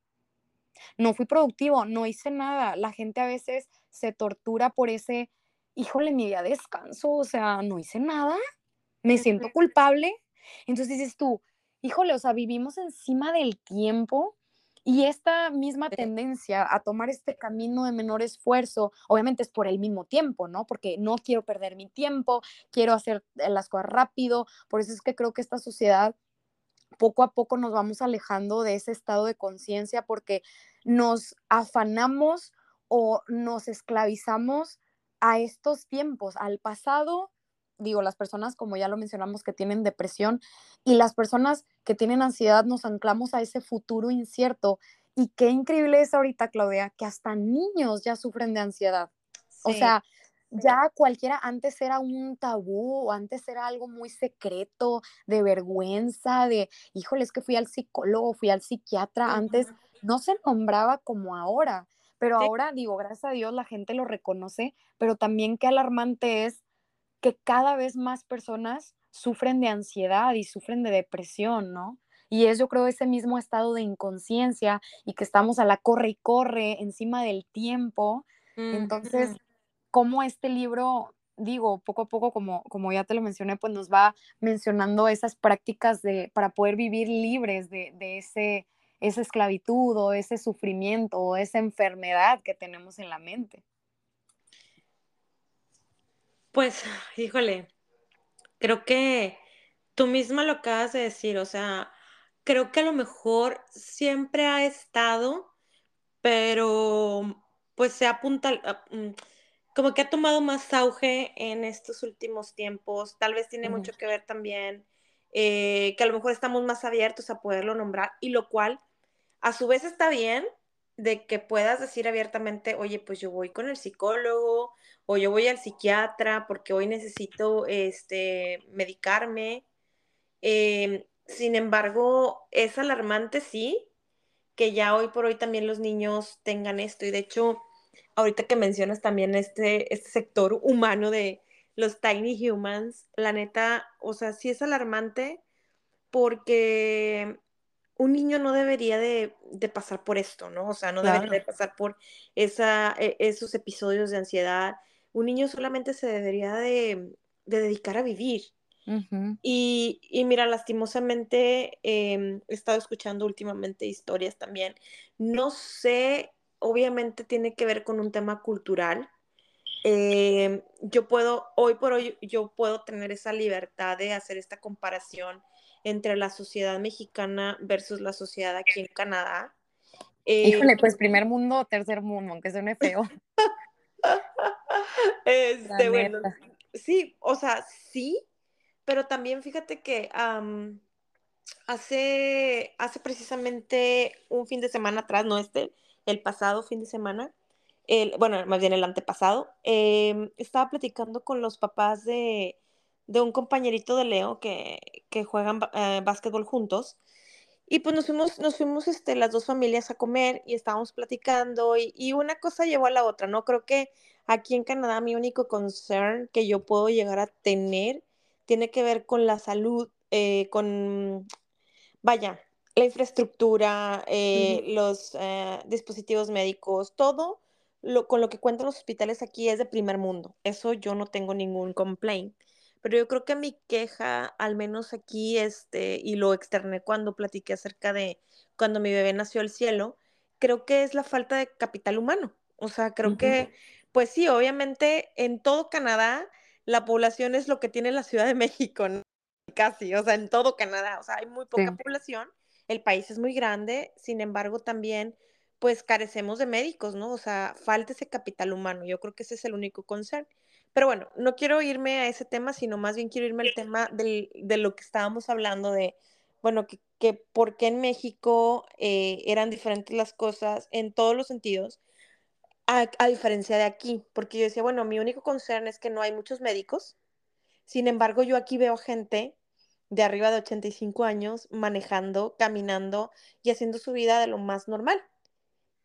B: no fui productivo, no hice nada. La gente a veces se tortura por ese, híjole, mi día de descanso, o sea, no hice nada, me siento culpable. Entonces dices tú, híjole, o sea, vivimos encima del tiempo y esta misma tendencia a tomar este camino de menor esfuerzo, obviamente es por el mismo tiempo, ¿no? Porque no quiero perder mi tiempo, quiero hacer las cosas rápido, por eso es que creo que esta sociedad poco a poco nos vamos alejando de ese estado de conciencia porque nos afanamos o nos esclavizamos a estos tiempos, al pasado, digo, las personas, como ya lo mencionamos, que tienen depresión y las personas que tienen ansiedad, nos anclamos a ese futuro incierto. Y qué increíble es ahorita, Claudia, que hasta niños ya sufren de ansiedad. O sea, ya cualquiera antes era un tabú, o antes era algo muy secreto, de vergüenza, de, híjole, es que fui al psicólogo, fui al psiquiatra, antes no se nombraba como ahora, pero ahora digo, gracias a Dios la gente lo reconoce, pero también qué alarmante es que cada vez más personas sufren de ansiedad y sufren de depresión, ¿no? Y es yo creo ese mismo estado de inconsciencia y que estamos a la corre y corre encima del tiempo. Entonces, cómo este libro, digo, poco a poco, como, como ya te lo mencioné, pues nos va mencionando esas prácticas de, para poder vivir libres de, de ese, esa esclavitud o ese sufrimiento o esa enfermedad que tenemos en la mente.
A: Pues, híjole, creo que tú misma lo acabas de decir, o sea, creo que a lo mejor siempre ha estado, pero pues se apunta, mm, como que ha tomado más auge en estos últimos tiempos. Tal vez tiene mucho que ver también eh, que a lo mejor estamos más abiertos a poderlo nombrar y lo cual a su vez está bien de que puedas decir abiertamente, oye, pues yo voy con el psicólogo o yo voy al psiquiatra porque hoy necesito este, medicarme. Em, sin embargo, es alarmante, sí, que ya hoy por hoy también los niños tengan esto. Y de hecho, ahorita que mencionas también este, este sector humano de los tiny humans, la neta, o sea, sí es alarmante porque un niño no debería de, pasar por esto, ¿no? O sea, no debería de pasar por esa, e, esos episodios de ansiedad. Un niño solamente se debería de, dedicar a vivir. y, y, mira, lastimosamente em, he estado escuchando últimamente historias también. No sé obviamente tiene que ver con un tema cultural. Eh, yo puedo, hoy por hoy, yo puedo tener esa libertad de hacer esta comparación entre la sociedad mexicana versus la sociedad aquí en Canadá.
B: Eh, Híjole, pues primer mundo o tercer mundo, aunque suene feo.
A: este, bueno, sí, o sea, sí, pero también fíjate que hace, hace precisamente un fin de semana atrás, no este, el pasado fin de semana, el, bueno, más bien el antepasado, em, estaba platicando con los papás de, un compañerito de Leo que, juegan eh, básquetbol juntos. Y pues nos fuimos, nos fuimos este, las dos familias a comer y estábamos platicando y, una cosa llevó a la otra, ¿no? Creo que aquí en Canadá mi único concern que yo puedo llegar a tener tiene que ver con la salud, eh, con, vaya, la infraestructura, eh, los eh, dispositivos médicos, todo lo, con lo que cuentan los hospitales aquí es de primer mundo. Eso yo no tengo ningún complaint. Pero yo creo que mi queja, al menos aquí, este, y lo externé cuando platiqué acerca de cuando mi bebé nació al cielo, creo que es la falta de capital humano. O sea, creo que, pues sí, obviamente en todo Canadá la población es lo que tiene la Ciudad de México, casi, o sea, en todo Canadá, o sea, hay muy poca población el país es muy grande, sin embargo también pues carecemos de médicos, ¿no? O sea, falta ese capital humano, yo creo que ese es el único concern. Pero bueno, no quiero irme a ese tema, sino más bien quiero irme al tema de lo que estábamos hablando de, bueno, que, que por qué en México eh, eran diferentes las cosas en todos los sentidos, a, a, diferencia de aquí, porque yo decía, bueno, mi único concern es que no hay muchos médicos, sin embargo, yo aquí veo gente de arriba de 85 años manejando, caminando y haciendo su vida de lo más normal.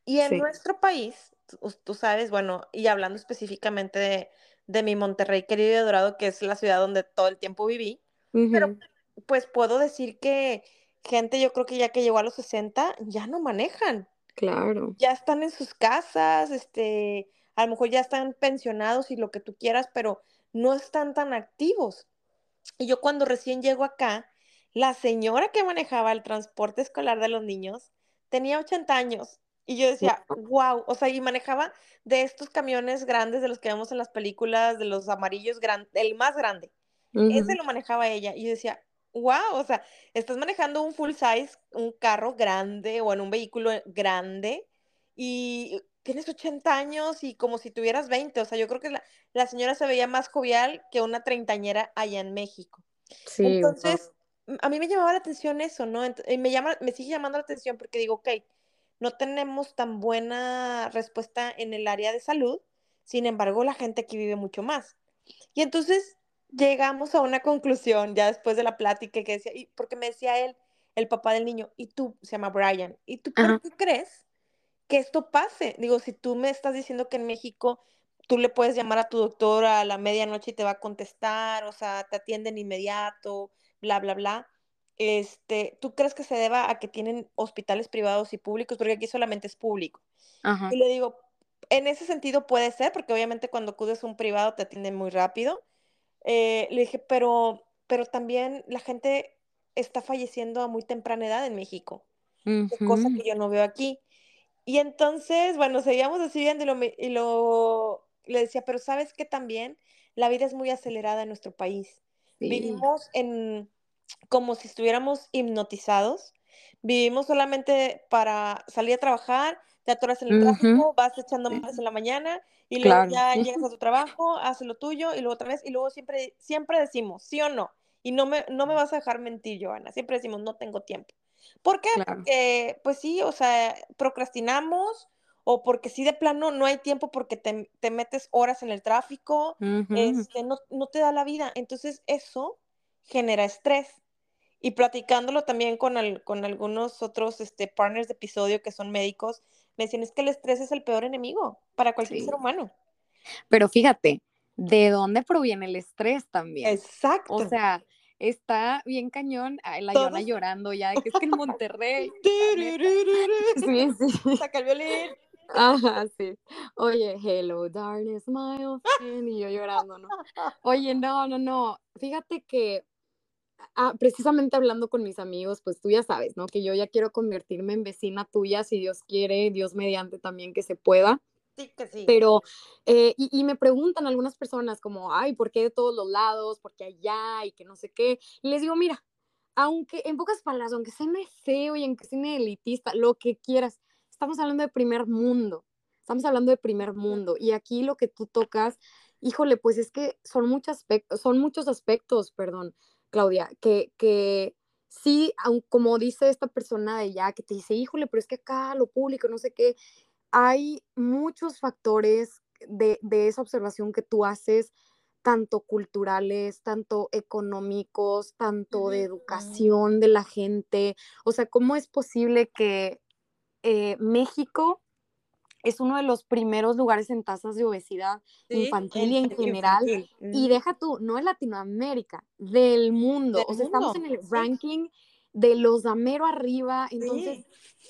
A: Y en nuestro país, tú, sabes, bueno, y hablando específicamente de, de, mi Monterrey querido y adorado, que es la ciudad donde todo el tiempo viví, pero pues puedo decir que gente, yo creo que ya que llegó a los 60, ya no manejan.
B: Claro.
A: Ya están en sus casas, este, a lo mejor ya están pensionados y lo que tú quieras, pero no están tan activos. Y yo cuando recién llego acá, la señora que manejaba el transporte escolar de los niños tenía 80 años. Y yo decía, wow, o sea, y manejaba de estos camiones grandes de los que vemos en las películas, de los amarillos grandes, el más grande. Ese lo manejaba ella. Y yo decía, wow, o sea, estás manejando un full size, un carro grande o en un vehículo grande y tienes 80 años y como si tuvieras 20, o sea, yo creo que la, señora se veía más jovial que una treintañera allá en México. Sí, Entonces, a mí me llamaba la atención eso, ¿no? y me, llama, me sigue llamando la atención porque digo, ok, no tenemos tan buena respuesta en el área de salud, sin embargo, la gente aquí vive mucho más. Y entonces llegamos a una conclusión ya después de la plática que decía, y porque me decía él, el papá del niño, y tú, se llama Brian, ¿y tú por qué crees que esto pase? Digo, si tú me estás diciendo que en México tú le puedes llamar a tu doctor a la medianoche y te va a contestar, o sea, te atienden inmediato, bla, bla, bla. Este, ¿tú crees que se deba a que tienen hospitales privados y públicos? Porque aquí solamente es público. Y le digo, en ese sentido puede ser, porque obviamente cuando acudes a un privado te atienden muy rápido. Eh, le dije, pero, pero también la gente está falleciendo a muy temprana edad en México, cosa que yo no veo aquí. Y entonces, bueno, seguíamos así viendo y lo, y lo le decía, pero sabes que también la vida es muy acelerada en nuestro país. Vivimos en como si estuviéramos hipnotizados. Vivimos solamente para salir a trabajar, te atoras en el tráfico, vas echando más en la mañana y luego ya llegas a tu trabajo, haces lo tuyo y luego otra vez y luego siempre, siempre decimos, sí o no. Y no me, no me vas a dejar mentir, Joana. Siempre decimos, no tengo tiempo. ¿Por qué? Porque, pues sí, o sea, procrastinamos o porque sí de plano no hay tiempo porque te, te metes horas en el tráfico, este, no, no te da la vida. Entonces eso genera estrés. Y platicándolo también con, con algunos otros este, partners de episodio que son médicos, me decían es que el estrés es el peor enemigo para cualquier ser humano.
B: Pero fíjate, ¿de dónde proviene el estrés también?
A: Exacto.
B: O sea, está bien cañón. la Todos... llorando ya, que es que en Monterrey.
A: sí, sí. Saca el violín.
B: Ajá, sí. Oye, hello, darkness, my Y yo llorando, ¿no? Oye, no, no, no. Fíjate que ah, precisamente hablando con mis amigos, pues tú ya sabes, ¿no? Que yo ya quiero convertirme en vecina tuya, si Dios quiere, Dios mediante también que se pueda.
A: Sí, que sí.
B: Pero, eh, y, y, me preguntan algunas personas como, ay, ¿por qué de todos los lados? ¿Por qué allá? Y que no sé qué. Y les digo, mira, aunque en pocas palabras, aunque sea feo y aunque sea elitista, lo que quieras, estamos hablando de primer mundo, estamos hablando de primer mundo y aquí lo que tú tocas, híjole, pues es que son son muchos aspectos, perdón, Claudia, que, que sí, como dice esta persona de allá, que te dice, híjole, pero es que acá lo público, no sé qué, hay muchos factores de, de esa observación que tú haces, tanto culturales, tanto económicos, tanto de educación de la gente. O sea, ¿cómo es posible que eh, México es uno de los primeros lugares en tasas de obesidad infantil y en general. Y deja tú, no es Latinoamérica, del mundo. o sea, estamos en el ranking de los de mero arriba. Entonces,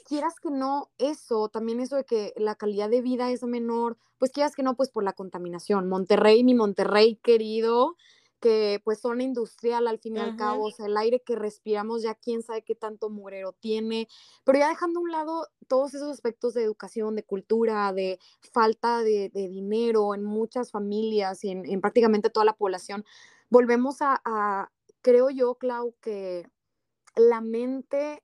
B: quieras que no, eso, también eso de que la calidad de vida es menor, pues quieras que no, pues por la contaminación. Monterrey, mi Monterrey querido, que pues son industrial al fin y al cabo, o sea, el aire que respiramos ya quién sabe qué tanto murero tiene, pero ya dejando a un lado todos esos aspectos de educación, de cultura, de falta de, dinero en muchas familias y en, prácticamente toda la población, volvemos a, creo yo, Clau, que la mente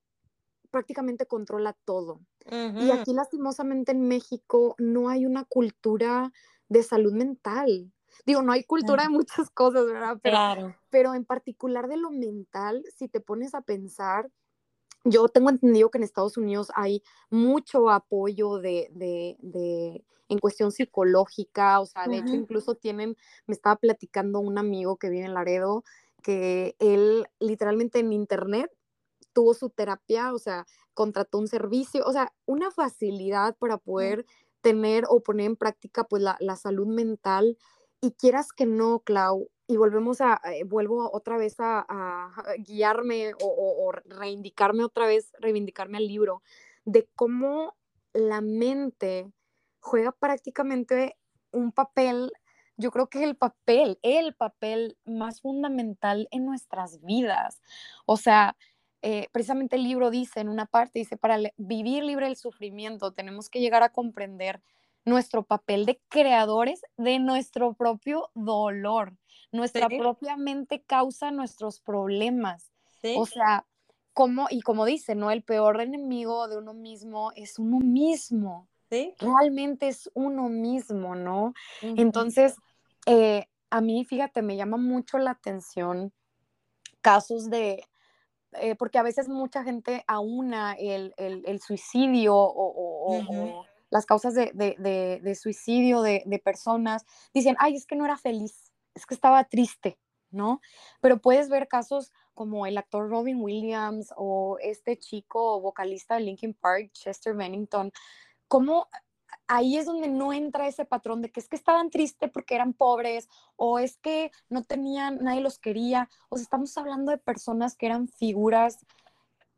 B: prácticamente controla todo. Y aquí lastimosamente en México no hay una cultura de salud mental. Digo, no hay cultura de muchas cosas, ¿verdad? Pero, claro. pero en particular de lo mental, si te pones a pensar, yo tengo entendido que en Estados Unidos hay mucho apoyo de, de, de en cuestión psicológica, o sea, de hecho incluso tienen, me estaba platicando un amigo que vive en Laredo, que él literalmente en internet tuvo su terapia, o sea, contrató un servicio, o sea, una facilidad para poder tener o poner en práctica pues la, la salud mental y quieras que no, Clau, y volvemos a, eh, vuelvo otra vez a, guiarme o, reivindicarme otra vez, reivindicarme al libro, de cómo la mente juega prácticamente un papel, yo creo que es el papel, el papel más fundamental en nuestras vidas. O sea, eh, precisamente el libro dice en una parte, dice, para vivir libre del sufrimiento tenemos que llegar a comprender nuestro papel de creadores de nuestro propio dolor. Nuestra propia mente causa nuestros problemas. O sea, como, y como dice, ¿no? El peor enemigo de uno mismo es uno mismo.
A: ¿Sí?
B: Realmente es uno mismo, ¿no? Entonces, eh, a mí, fíjate, me llama mucho la atención casos de, eh, porque a veces mucha gente aúna el, el, suicidio o, las causas de, suicidio de, personas, dicen, ay, es que no era feliz, es que estaba triste, ¿no? Pero puedes ver casos como el actor Robin Williams o este chico vocalista de Linkin Park, Chester Bennington, cómo ahí es donde no entra ese patrón de que es que estaban tristes porque eran pobres o es que no tenían, nadie los quería. O sea, estamos hablando de personas que eran figuras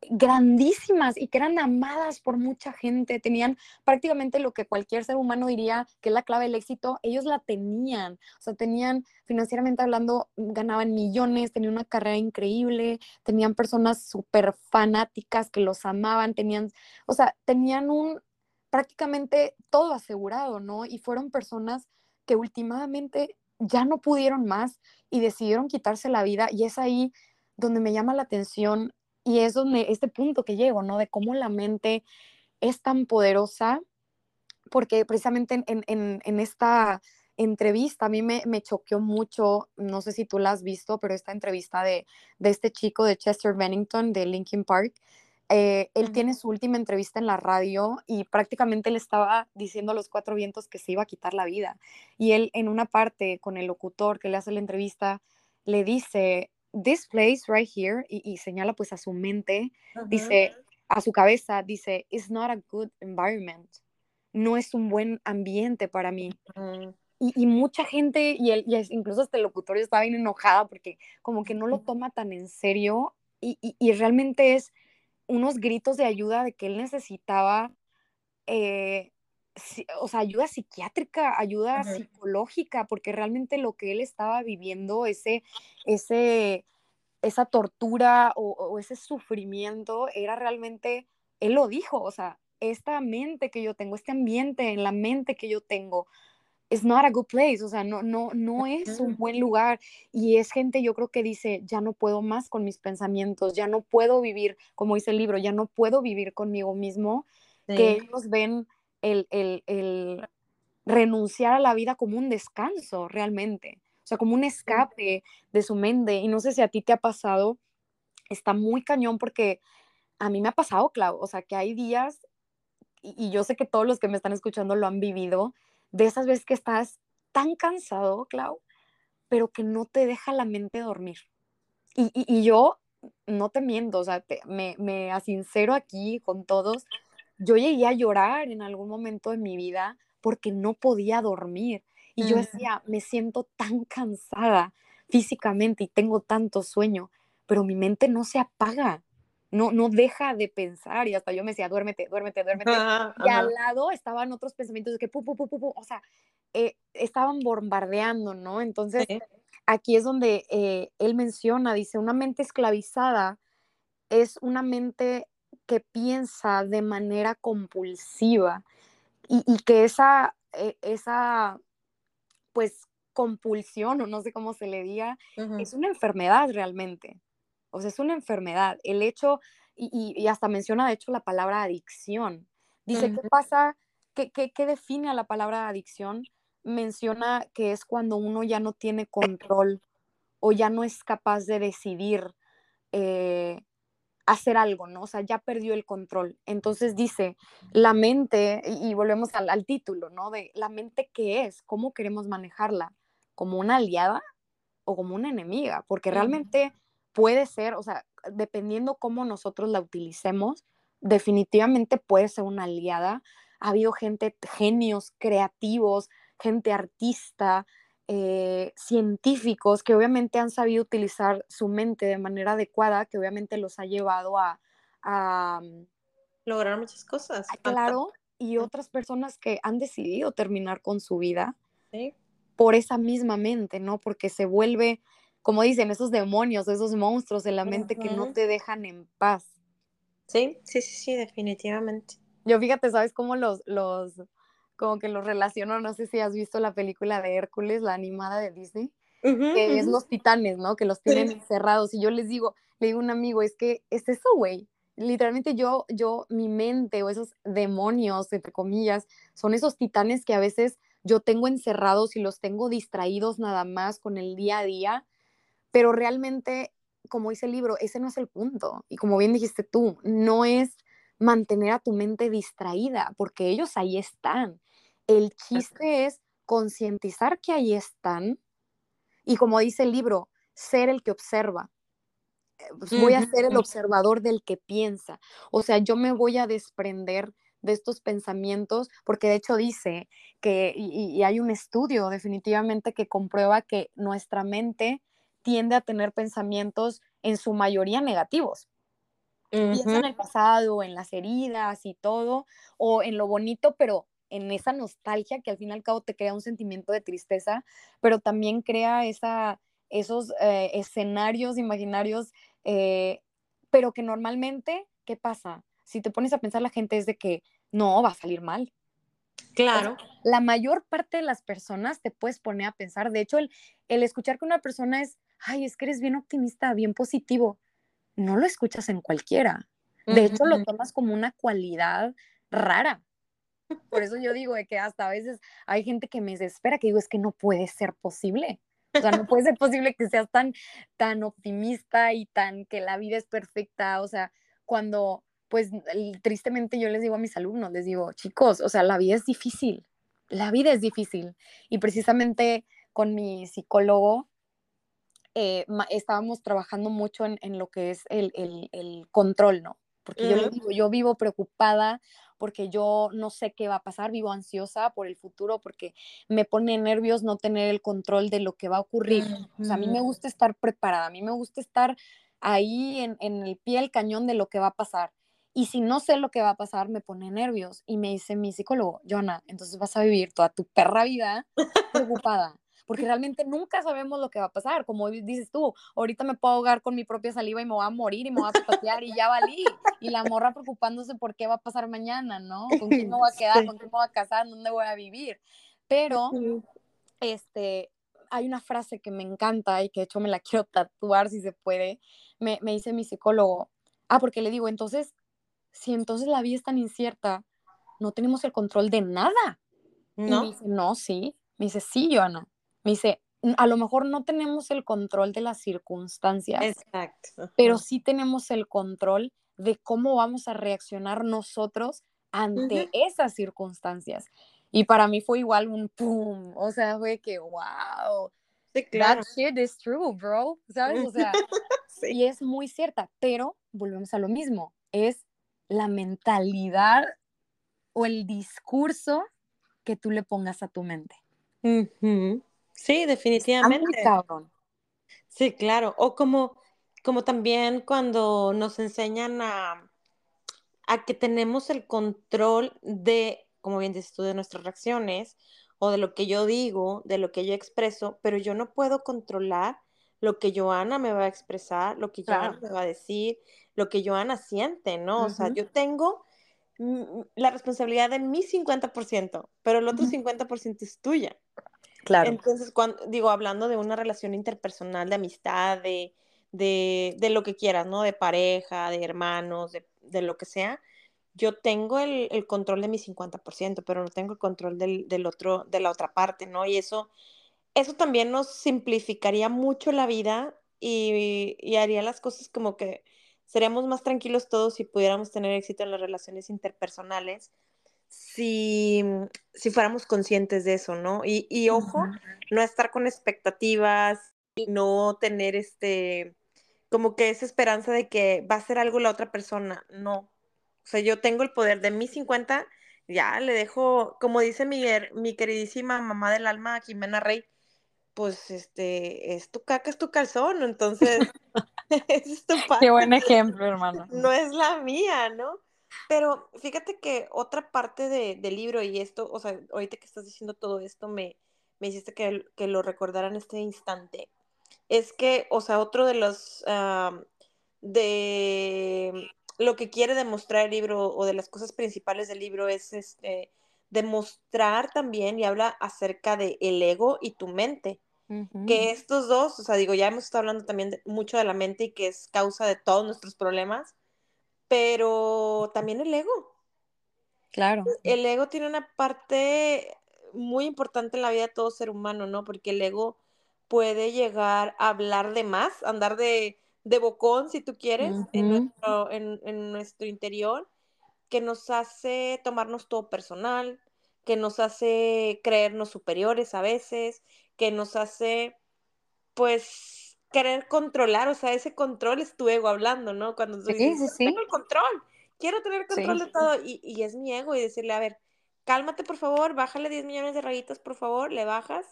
B: grandísimas y que eran amadas por mucha gente, tenían prácticamente lo que cualquier ser humano diría que es la clave del éxito, ellos la tenían, o sea, tenían financieramente hablando, ganaban millones, tenían una carrera increíble, tenían personas súper fanáticas que los amaban, tenían, o sea, tenían un, prácticamente todo asegurado, ¿no? Y fueron personas que últimamente ya no pudieron más y decidieron quitarse la vida y es ahí donde me llama la atención y es donde este punto que llego, ¿no? De cómo la mente es tan poderosa, porque precisamente en, esta entrevista a mí me, me, choqueó mucho, no sé si tú la has visto, pero esta entrevista de, de este chico de Chester Bennington de Linkin Park, eh, él tiene su última entrevista en la radio y prácticamente le estaba diciendo a los cuatro vientos que se iba a quitar la vida. Y él en una parte con el locutor que le hace la entrevista, le dice, this place right here, y, señala pues a su mente, dice, a su cabeza, dice, it's not a good environment. No es un buen ambiente para mí. y, mucha gente, y, él, y incluso este locutor estaba bien enojada porque como que no lo toma tan en serio y, y realmente es unos gritos de ayuda de que él necesitaba, eh, o sea, ayuda psiquiátrica, ayuda psicológica, porque realmente lo que él estaba viviendo, ese, ese, esa tortura o, ese sufrimiento, era realmente, él lo dijo, o sea, esta mente que yo tengo, este ambiente en la mente que yo tengo, es not a good place, o sea, no, no, no es un buen lugar. Y es gente, yo creo que dice, ya no puedo más con mis pensamientos, ya no puedo vivir, como dice el libro, ya no puedo vivir conmigo mismo, que ellos ven el, el, el, renunciar a la vida como un descanso realmente, o sea, como un escape de su mente. Y no sé si a ti te ha pasado, está muy cañón porque a mí me ha pasado, Clau, o sea, que hay días, y, y yo sé que todos los que me están escuchando lo han vivido, de esas veces que estás tan cansado, Clau, pero que no te deja la mente dormir. Y, yo, no te miento, o sea, me, me asincero aquí con todos, yo llegué a llorar en algún momento de mi vida porque no podía dormir. Y yo decía, me siento tan cansada físicamente y tengo tanto sueño, pero mi mente no se apaga no, no deja de pensar y hasta yo me decía, duérmete, duérmete, duérmete. y al lado estaban otros pensamientos de que, pu, pu, pu, pu, o sea, eh, estaban bombardeando, ¿no? Entonces, aquí es donde eh, él menciona, dice, una mente esclavizada es una mente que piensa de manera compulsiva y, y que esa, eh, esa, pues, compulsión, o no sé cómo se le diga, es una enfermedad realmente o sea, es una enfermedad. El hecho, y, hasta menciona de hecho la palabra adicción. Dice, ¿qué pasa? ¿Qué, ¿Qué, define a la palabra adicción? Menciona que es cuando uno ya no tiene control o ya no es capaz de decidir eh, hacer algo, ¿no? O sea, ya perdió el control. Entonces dice, la mente, y, volvemos al, al, título, ¿no? De la mente, ¿qué es? ¿Cómo queremos manejarla? ¿Como una aliada o como una enemiga? Porque realmente puede ser, o sea, dependiendo cómo nosotros la utilicemos, definitivamente puede ser una aliada. Ha habido gente, genios, creativos, gente artista, eh, científicos que obviamente han sabido utilizar su mente de manera adecuada, que obviamente los ha llevado a... Mm,
A: lograr muchas cosas.
B: Claro, y otras personas que han decidido terminar con su vida por esa misma mente, ¿no? Porque se vuelve como dicen, esos demonios, esos monstruos en la mente que no te dejan en paz.
A: Sí, sí, sí, sí, definitivamente.
B: Yo fíjate, ¿sabes cómo los, los, como que los relaciono? No sé si has visto la película de Hércules, la animada de Disney. que es los titanes, ¿no? Que los tienen encerrados. Y yo les digo, le digo a un amigo, es que es eso, güey. Literalmente yo, yo, mi mente o esos demonios, entre comillas, son esos titanes que a veces yo tengo encerrados y los tengo distraídos nada más con el día a día, pero realmente, como dice el libro, ese no es el punto. Y como bien dijiste tú, no es mantener a tu mente distraída, porque ellos ahí están. El chiste es concientizar que ahí están y como dice el libro, ser el que observa. Eh, pues, voy a ser el observador del que piensa. O sea, yo me voy a desprender de estos pensamientos, porque de hecho dice que, y, hay un estudio definitivamente que comprueba que nuestra mente tiende a tener pensamientos en su mayoría negativos. Piensa en el pasado, en las heridas y todo, o en lo bonito, pero en esa nostalgia que al fin y al cabo te crea un sentimiento de tristeza, pero también crea esa, esos eh, escenarios imaginarios, eh, pero que normalmente, ¿qué pasa? Si te pones a pensar, la gente es de que no, va a salir mal.
A: Claro.
B: la mayor parte de las personas te puedes poner a pensar, de hecho, el, el escuchar que una persona es, ay, es que eres bien optimista, bien positivo, no lo escuchas en cualquiera. De hecho, lo tomas como una cualidad rara. Por eso yo digo de que hasta a veces hay gente que me desespera, que digo, es que no puede ser posible. O sea, no puede ser posible que seas tan, tan optimista y tan que la vida es perfecta. O sea, cuando, pues tristemente yo les digo a mis alumnos, les digo, chicos, o sea, la vida es difícil. La vida es difícil. Y precisamente con mi psicólogo eh, estábamos trabajando mucho en, en lo que es el, el, el control, ¿no? Porque yo les digo, yo vivo preocupada porque yo no sé qué va a pasar, vivo ansiosa por el futuro, porque me pone nervios no tener el control de lo que va a ocurrir. O sea, a mí me gusta estar preparada, a mí me gusta estar ahí en, en el pie del cañón de lo que va a pasar. Y si no sé lo que va a pasar, me pone nervios. Y me dice mi psicólogo, Joana, entonces vas a vivir toda tu perra vida preocupada porque realmente nunca sabemos lo que va a pasar. Como dices tú, ahorita me puedo ahogar con mi propia saliva y me voy a morir y me voy a patear y ya valí. Y la morra preocupándose por qué va a pasar mañana, ¿no? ¿Con quién me voy a quedar? ¿Con quién me voy a casar? ¿Dónde voy a vivir? Pero, este, hay una frase que me encanta y que de hecho me la quiero tatuar si se puede. Me, me dice mi psicólogo, ah, porque le digo, entonces, si entonces la vida es tan incierta, no tenemos el control de nada. ¿No? Y me dice, no, sí. Me dice, sí, Joana. Me dice, a lo mejor no tenemos el control de las circunstancias,
A: Exacto.
B: pero sí tenemos el control de cómo vamos a reaccionar nosotros ante esas circunstancias. Y para mí fue igual un pum, o sea, fue que, wow,
A: sí, claro.
B: that shit is true, bro, ¿sabes? O sea, y es muy cierta, pero volvemos a lo mismo, es la mentalidad o el discurso que tú le pongas a tu mente.
A: Sí, definitivamente. Sí, claro. O como, como también cuando nos enseñan a, a que tenemos el control de, como bien dices tú, de nuestras reacciones o de lo que yo digo, de lo que yo expreso, pero yo no puedo controlar lo que Joana me va a expresar, lo que Joana me va a decir, lo que Joana siente, ¿no? O sea, yo tengo la responsabilidad de mi 50%, pero el otro 50% es tuya.
B: Claro.
A: Entonces, cuando, digo, hablando de una relación interpersonal, de amistad, de, de, lo que quieras, ¿no? De pareja, de hermanos, de, lo que sea, yo tengo el, control de mi 50%, pero no tengo el control del, otro, de la otra parte, ¿no? Y eso, eso también nos simplificaría mucho la vida y, y haría las cosas como que seríamos más tranquilos todos si pudiéramos tener éxito en las relaciones interpersonales si, si fuéramos conscientes de eso, ¿no? Y, y ojo, no estar con expectativas y no tener este, como que esa esperanza de que va a ser algo la otra persona, no. O sea, yo tengo el poder de mis 50, ya le dejo, como dice mi, mi queridísima mamá del alma, Jimena Rey, pues este, es tu caca, es tu calzón, entonces, es tu
B: Qué buen ejemplo, hermano.
A: No es la mía, ¿no? Pero fíjate que otra parte del libro y esto, o sea, ahorita que estás diciendo todo esto, me, me hiciste que, que lo recordara en este instante. Es que, o sea, otro de los, de lo que quiere demostrar el libro o de las cosas principales del libro es este, demostrar también y habla acerca de el ego y tu mente. que estos dos, o sea, digo, ya hemos estado hablando también mucho de la mente y que es causa de todos nuestros problemas, pero también el ego.
B: Claro.
A: El ego tiene una parte muy importante en la vida de todo ser humano, ¿no? Porque el ego puede llegar a hablar de más, andar de, de bocón, si tú quieres, en, nuestro, en, en nuestro interior, que nos hace tomarnos todo personal, que nos hace creernos superiores a veces, que nos hace, pues, querer controlar, o sea, ese control es tu ego hablando, ¿no? Cuando tú dices, tengo el control, quiero tener control de todo, y, y, es mi ego, y decirle, a ver, cálmate, por favor, bájale 10 millones de rayitas, por favor, le bajas,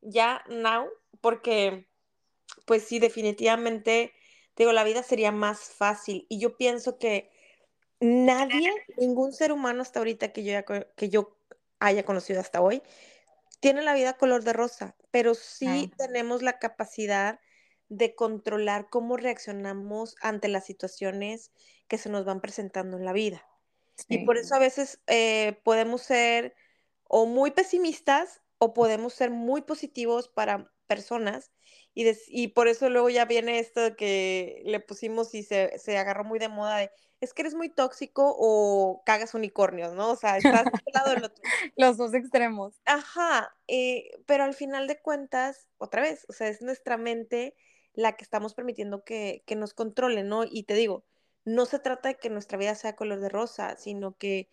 A: ya, now, porque, pues sí, definitivamente, digo, la vida sería más fácil, y yo pienso que nadie, ningún ser humano hasta ahorita que yo, que yo haya conocido hasta hoy, tiene la vida color de rosa, pero sí tenemos la capacidad de controlar cómo reaccionamos ante las situaciones que se nos van presentando en la vida. Y por eso a veces eh, podemos ser o muy pesimistas o podemos ser muy positivos para personas. Y, y por eso luego ya viene esto que le pusimos y se, se agarró muy de moda de es que eres muy tóxico o cagas unicornios, ¿no? O sea, estás al lado
B: Los dos extremos.
A: Ajá, eh, pero al final de cuentas, otra vez, o sea, es nuestra mente la que estamos permitiendo que, que nos controle, ¿no? Y te digo, no se trata de que nuestra vida sea color de rosa, sino que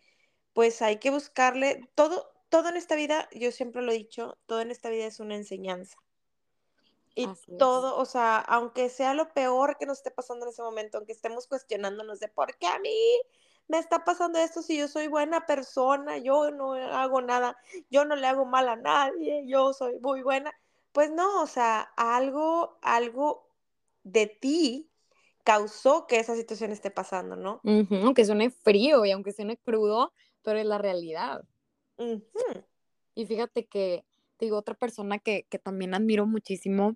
A: pues hay que buscarle todo, todo en esta vida, yo siempre lo he dicho, todo en esta vida es una enseñanza. Y todo, o sea, aunque sea lo peor que nos esté pasando en ese momento, aunque estemos cuestionándonos de por qué a mí me está pasando esto si yo soy buena persona, yo no hago nada, yo no le hago mal a nadie, yo soy muy buena. Pues no, o sea, algo, algo de ti causó que esa situación esté pasando, ¿no?
B: aunque suene frío y aunque suene crudo, pero es la realidad. Y fíjate que digo, otra persona que, también admiro muchísimo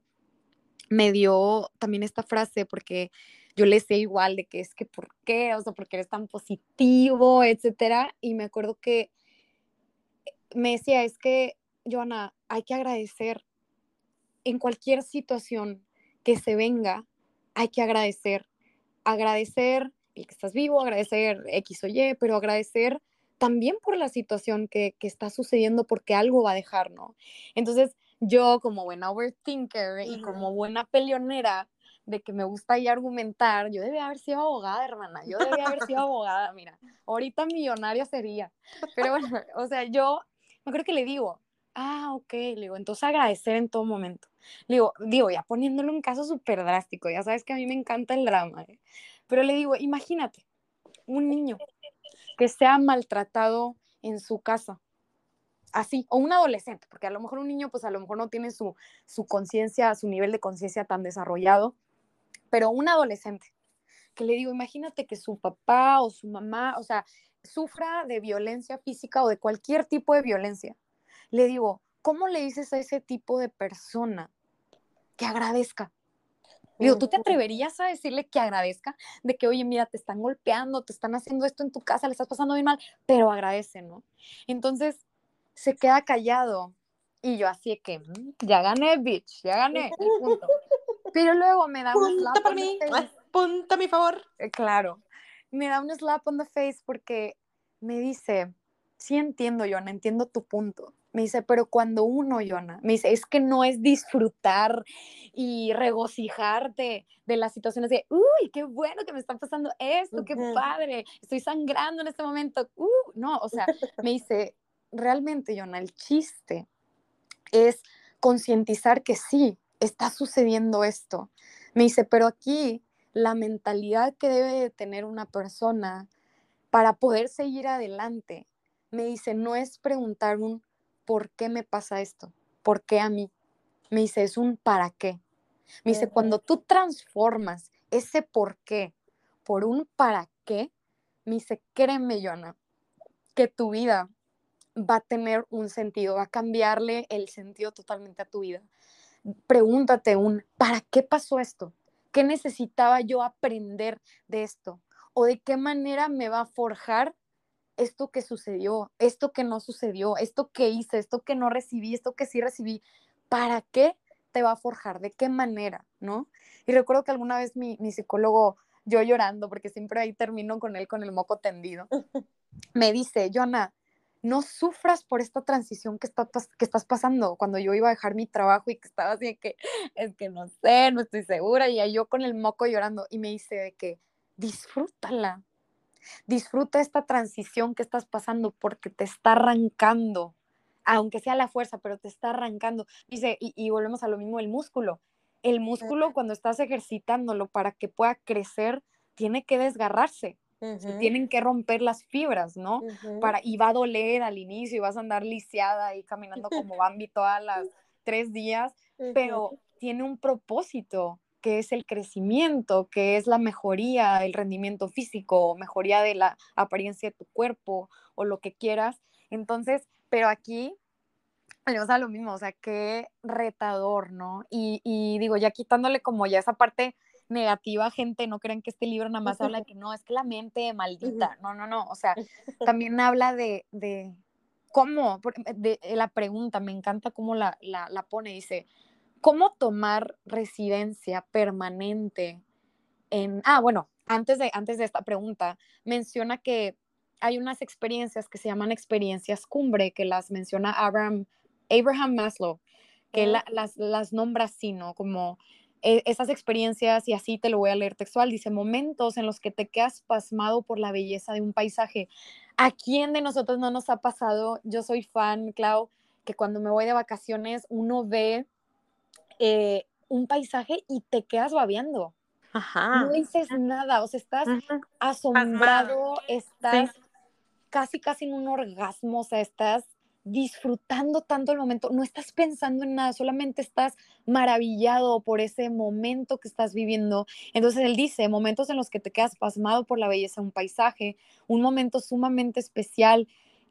B: me dio también esta frase porque yo le sé igual de que es que por qué, o sea, porque eres tan positivo, etcétera. Y me acuerdo que me decía, es que, Joana, hay que agradecer en cualquier situación que se venga, hay que agradecer. Agradecer el que estás vivo, agradecer X o Y, pero agradecer también por la situación que, está sucediendo porque algo va a dejar, ¿no? Entonces, yo como buena overthinker y como buena peleonera, de que me gusta y argumentar, yo debía haber sido abogada, hermana, yo debía haber sido abogada, mira, ahorita millonaria sería. Pero bueno, o sea, yo me creo que le digo, ah, ok, le digo, entonces agradecer en todo momento. Le digo, digo, ya poniéndole un caso súper drástico, ya sabes que a mí me encanta el drama, ¿eh? pero le digo, imagínate, un niño que sea maltratado en su casa. Así, o un adolescente, porque a lo mejor un niño, pues a lo mejor no tiene su, su conciencia, su nivel de conciencia tan desarrollado, pero un adolescente, que le digo, imagínate que su papá o su mamá, o sea, sufra de violencia física o de cualquier tipo de violencia. Le digo, ¿cómo le dices a ese tipo de persona que agradezca? Digo, ¿tú te atreverías a decirle que agradezca de que, oye, mira, te están golpeando, te están haciendo esto en tu casa, le estás pasando bien mal, pero agradece, ¿no? Entonces, se queda callado y yo así que, mm, ya gané, bitch, ya gané, punto. Pero luego me da un slap
A: on the face. Punto a mi favor.
B: Eh, claro, me da un slap on the face porque me dice, sí entiendo, John, entiendo tu punto, me dice, pero cuando uno, Yona, me dice, es que no es disfrutar y regocijarte de las situaciones de, uy, qué bueno que me está pasando esto, qué padre, estoy sangrando en este momento. Uh, no, o sea, me dice, realmente, Yona, el chiste es concientizar que sí, está sucediendo esto. Me dice, pero aquí la mentalidad que debe de tener una persona para poder seguir adelante, me dice, no es preguntar un ¿por qué me pasa esto? ¿Por qué a mí? Me dice, es un para qué. Me dice, cuando tú transformas ese por qué por un para qué, me dice, créeme, Joana, que tu vida va a tener un sentido, va a cambiarle el sentido totalmente a tu vida. Pregúntate un, ¿para qué pasó esto? ¿Qué necesitaba yo aprender de esto? ¿O de qué manera me va a forjar esto que sucedió, esto que no sucedió, esto que hice, esto que no recibí, esto que sí recibí, ¿para qué te va a forjar, de qué manera, ¿no? Y recuerdo que alguna vez mi, mi psicólogo, yo llorando, porque siempre ahí termino con él con el moco tendido, me dice, Joana, no sufras por esta transición que, está, que estás pasando. Cuando yo iba a dejar mi trabajo y que estaba así de que, es que no sé, no estoy segura, y yo con el moco llorando, y me dice de que, disfrútala, disfruta esta transición que estás pasando porque te está arrancando, aunque sea la fuerza, pero te está arrancando. Dice, y, y volvemos a lo mismo, el músculo. El músculo cuando estás ejercitándolo para que pueda crecer, tiene que desgarrarse tienen que romper las fibras, ¿no? Para, y va a doler al inicio y vas a andar lisiada y caminando como Bambi todas las tres días, pero tiene un propósito que es el crecimiento, que es la mejoría, el rendimiento físico, mejoría de la apariencia de tu cuerpo o lo que quieras. Entonces, pero aquí o sea, lo mismo, o sea, qué retador, ¿no? Y, y, digo, ya quitándole como ya esa parte negativa, gente, no crean que este libro nada más habla de que no, es que la mente maldita, no, no, no, o sea, también habla de, de cómo, de, la pregunta, me encanta cómo la, la, la pone, dice, ¿cómo tomar residencia permanente en, ah, bueno, antes de, antes de esta pregunta, menciona que hay unas experiencias que se llaman experiencias cumbre, que las menciona Abraham, Abraham Maslow, que las, las nombra así, ¿no? Como e, esas experiencias, y así te lo voy a leer textual, dice, momentos en los que te quedas pasmado por la belleza de un paisaje. ¿A quién de nosotros no nos ha pasado? Yo soy fan, Clau, que cuando me voy de vacaciones uno ve eh, un paisaje y te quedas babeando. Ajá. No dices nada, o sea, estás asombrado, estás casi, casi en un orgasmo, o sea, estás disfrutando tanto el momento, no estás pensando en nada, solamente estás maravillado por ese momento que estás viviendo. Entonces él dice, momentos en los que te quedas pasmado por la belleza de un paisaje, un momento sumamente especial,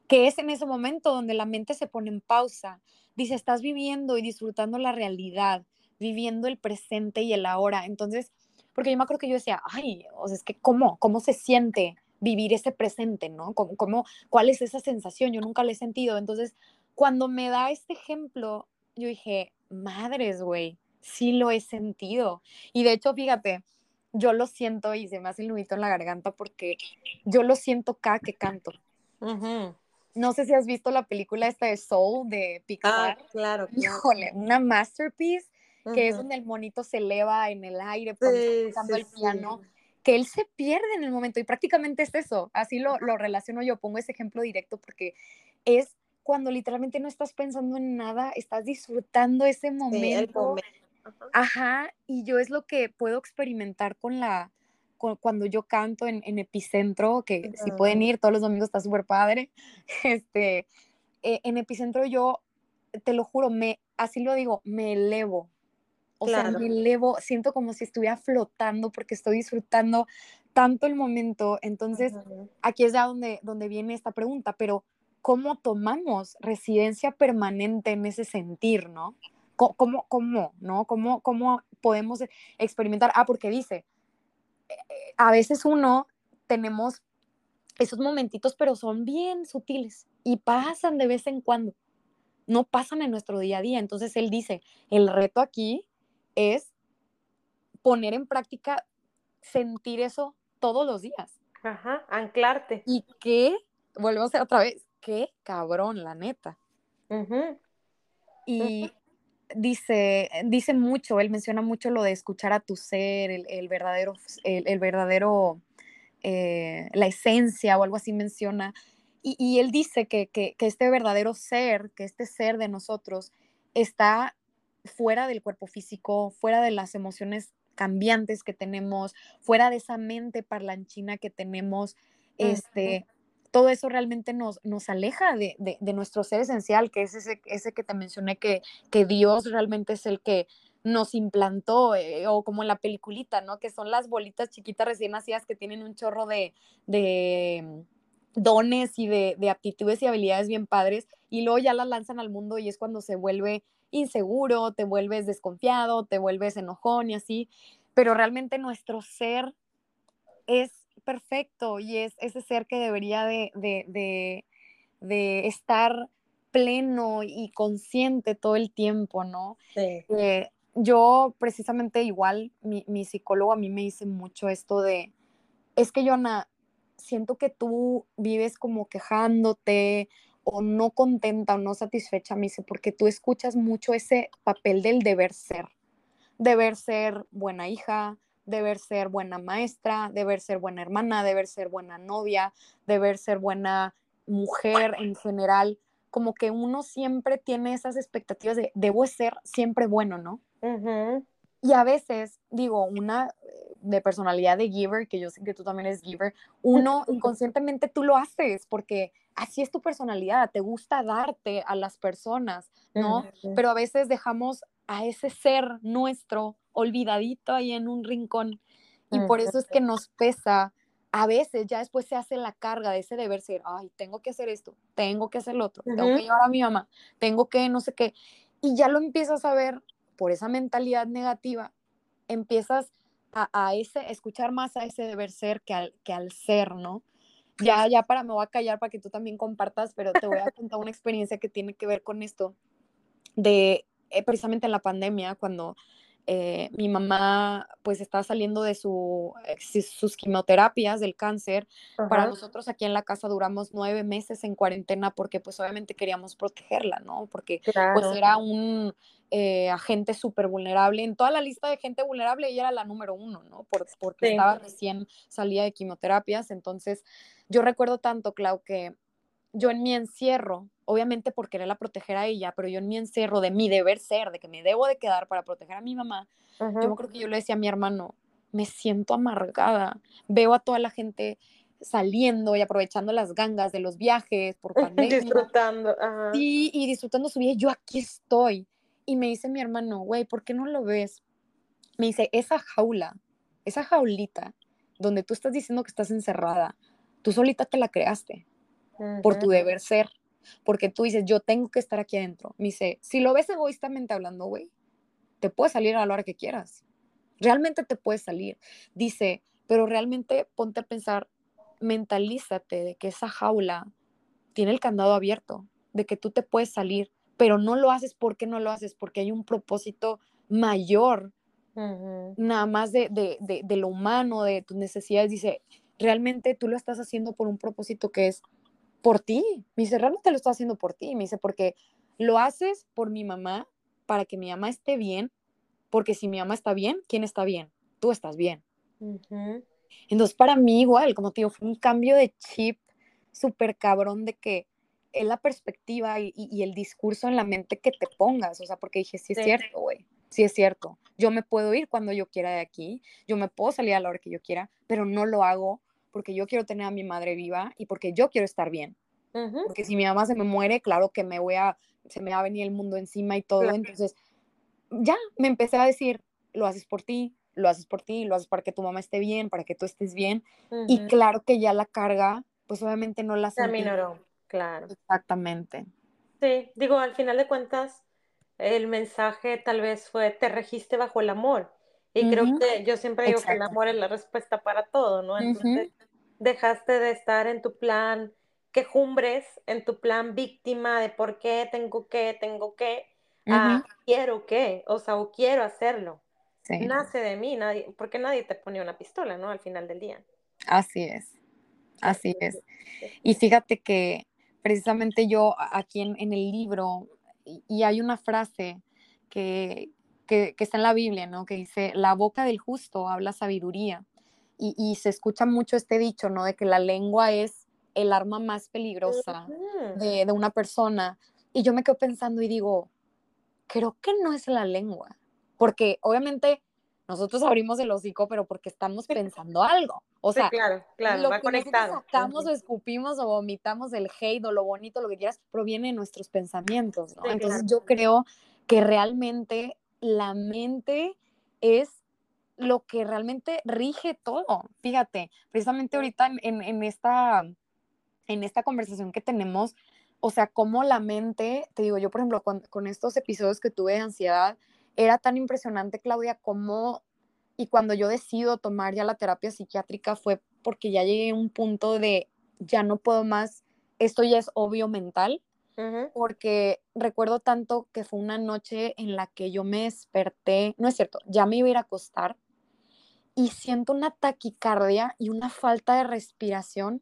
B: que es en ese momento donde la mente se pone en pausa. Dice, estás viviendo y disfrutando la realidad, viviendo el presente y el ahora. Entonces, porque yo me acuerdo que yo decía, ay, o sea, es que ¿cómo? ¿Cómo se siente? vivir ese presente, ¿no? ¿Cómo, cuál es esa sensación? Yo nunca la he sentido. Entonces, cuando me da este ejemplo, yo dije, madres, güey, sí lo he sentido. Y de hecho, fíjate, yo lo siento y se me hace el nudito en la garganta porque yo lo siento cada que canto. No sé si has visto la película esta de Soul de Pixar.
A: Ah, claro,
B: Híjole, una masterpiece que es donde el monito se eleva en el aire cuando está el piano que él se pierde en el momento y prácticamente es eso, así lo, lo relaciono yo, pongo ese ejemplo directo porque es cuando literalmente no estás pensando en nada, estás disfrutando ese momento. Ajá, y yo es lo que puedo experimentar con la, cuando yo canto en, en Epicentro, que si pueden ir todos los domingos está súper padre, este, eh, en Epicentro yo, te lo juro, me, así lo digo, me elevo, o sea, me elevo, siento como si estuviera flotando porque estoy disfrutando tanto el momento. Entonces, aquí es ya donde, donde viene esta pregunta, pero ¿cómo tomamos residencia permanente en ese sentir, no? ¿Cómo, cómo, no? ¿Cómo, cómo podemos experimentar? Ah, porque dice, a veces uno tenemos esos momentitos, pero son bien sutiles y pasan de vez en cuando. No pasan en nuestro día a día. Entonces él dice, el reto aquí es poner en práctica, sentir eso todos los días.
A: Ajá, anclarte.
B: Y qué, volvemos a otra vez, qué cabrón, la neta. Y dice, dice mucho, él menciona mucho lo de escuchar a tu ser, el, verdadero, el, verdadero, eh, la esencia o algo así menciona. Y, él dice que, que, este verdadero ser, que este ser de nosotros está fuera del cuerpo físico, fuera de las emociones cambiantes que tenemos, fuera de esa mente parlanchina que tenemos, este, todo eso realmente nos, nos aleja de, nuestro ser esencial, que es ese, ese que te mencioné, que, que Dios realmente es el que nos implantó, eh, o como en la peliculita, ¿no? Que son las bolitas chiquitas recién nacidas que tienen un chorro de, de dones y de, de aptitudes y habilidades bien padres, y luego ya las lanzan al mundo y es cuando se vuelve inseguro, te vuelves desconfiado, te vuelves enojón y así, pero realmente nuestro ser es perfecto y es ese ser que debería de, estar pleno y consciente todo el tiempo, ¿no?
A: Sí.
B: Eh, yo precisamente igual, mi, mi psicólogo a mí me dice mucho esto de, es que Joana, siento que tú vives como quejándote o no contenta o no satisfecha, me dice, porque tú escuchas mucho ese papel del deber ser, deber ser buena hija, deber ser buena maestra, deber ser buena hermana, deber ser buena novia, deber ser buena mujer en general, como que uno siempre tiene esas expectativas de debo ser siempre bueno, ¿no? Y a veces, digo, una de personalidad de giver, que yo sé que tú también eres giver, uno inconscientemente tú lo haces porque así es tu personalidad, te gusta darte a las personas, ¿no? Pero a veces dejamos a ese ser nuestro olvidadito ahí en un rincón y por eso es que nos pesa. A veces ya después se hace la carga de ese deber ser, ay, tengo que hacer esto, tengo que hacer lo otro, tengo que llevar a mi mamá, tengo que no sé qué. Y ya lo empiezas a ver por esa mentalidad negativa, empiezas a, a ese, escuchar más a ese deber ser que al, que al ser, ¿no? Ya, ya para, me voy a callar para que tú también compartas, pero te voy a contar una experiencia que tiene que ver con esto, de eh, precisamente en la pandemia, cuando eh, mi mamá pues estaba saliendo de su, eh, sus quimioterapias del cáncer. Para nosotros aquí en la casa duramos nueve meses en cuarentena porque pues obviamente queríamos protegerla, ¿no? Porque pues era un agente súper vulnerable. En toda la lista de gente vulnerable ella era la número uno, ¿no? porque estaba recién salía de quimioterapias. Entonces yo recuerdo tanto, Clau, que yo en mi encierro, obviamente por quererla proteger a ella, pero yo en mi encierro de mi deber ser, de que me debo de quedar para proteger a mi mamá, yo creo que yo le decía a mi hermano, me siento amargada, veo a toda la gente saliendo y aprovechando las gangas de los viajes por pandemia.
A: disfrutando.
B: Sí, y disfrutando su vida, yo aquí estoy. Y me dice mi hermano, güey, ¿por qué no lo ves? Me dice, esa jaula, esa jaulita, donde tú estás diciendo que estás encerrada, tú solita te la creaste por tu deber ser, porque tú dices, yo tengo que estar aquí adentro. Me dice, si lo ves egoístamente hablando, güey, te puedes salir a la hora que quieras. Realmente te puedes salir. Dice, pero realmente ponte a pensar, mentalízate de que esa jaula tiene el candado abierto, de que tú te puedes salir, pero no lo haces porque no lo haces, porque hay un propósito mayor, nada más de, de, de, de, lo humano, de tus necesidades. Dice, realmente tú lo estás haciendo por un propósito que es por ti. Me dice, realmente lo estoy haciendo por ti. Me dice, porque lo haces por mi mamá, para que mi mamá esté bien, porque si mi mamá está bien, ¿quién está bien? Tú estás bien. Entonces, para mí igual, como te digo, fue un cambio de chip súper cabrón de que es la perspectiva y, el discurso en la mente que te pongas, o sea, porque dije, sí es cierto, güey, sí es cierto. Yo me puedo ir cuando yo quiera de aquí, yo me puedo salir a la hora que yo quiera, pero no lo hago porque yo quiero tener a mi madre viva y porque yo quiero estar bien. Porque si mi mamá se me muere, claro que me voy a, se me va a venir el mundo encima y todo. Entonces, ya me empecé a decir, lo haces por ti, lo haces por ti, lo haces para que tu mamá esté bien, para que tú estés bien. Y claro que ya la carga, pues obviamente no la
A: se minoró, claro.
B: Exactamente.
A: Sí, digo, al final de cuentas, el mensaje tal vez fue, te registe bajo el amor. Y creo que yo siempre digo que el amor es la respuesta para todo, ¿no? Entonces, dejaste de estar en tu plan quejumbres, en tu plan víctima de por qué tengo que, tengo que, quiero que, o sea, o quiero hacerlo. Nace de mí, nadie, porque nadie te pone una pistola, ¿no? Al final del día.
B: Así es, así es. Y fíjate que precisamente yo aquí en, en el libro, y hay una frase que, que, está en la Biblia, ¿no? Que dice, la boca del justo habla sabiduría. Y, se escucha mucho este dicho, ¿no? De que la lengua es el arma más peligrosa de, una persona. Y yo me quedo pensando y digo, creo que no es la lengua. Porque obviamente nosotros abrimos el hocico, pero porque estamos pensando algo. O sea,
A: claro, claro, lo
B: que
A: conectado.
B: sacamos o escupimos o vomitamos el hate o lo bonito, lo que quieras, proviene de nuestros pensamientos, ¿no? Entonces yo creo que realmente la mente es lo que realmente rige todo. Fíjate, precisamente ahorita en, esta, en esta conversación que tenemos, o sea, cómo la mente, te digo, yo por ejemplo, con, estos episodios que tuve de ansiedad, era tan impresionante, Claudia, como, y cuando yo decido tomar ya la terapia psiquiátrica fue porque ya llegué a un punto de, ya no puedo más, esto ya es obvio mental, porque recuerdo tanto que fue una noche en la que yo me desperté, no es cierto, ya me iba a ir a acostar y siento una taquicardia y una falta de respiración,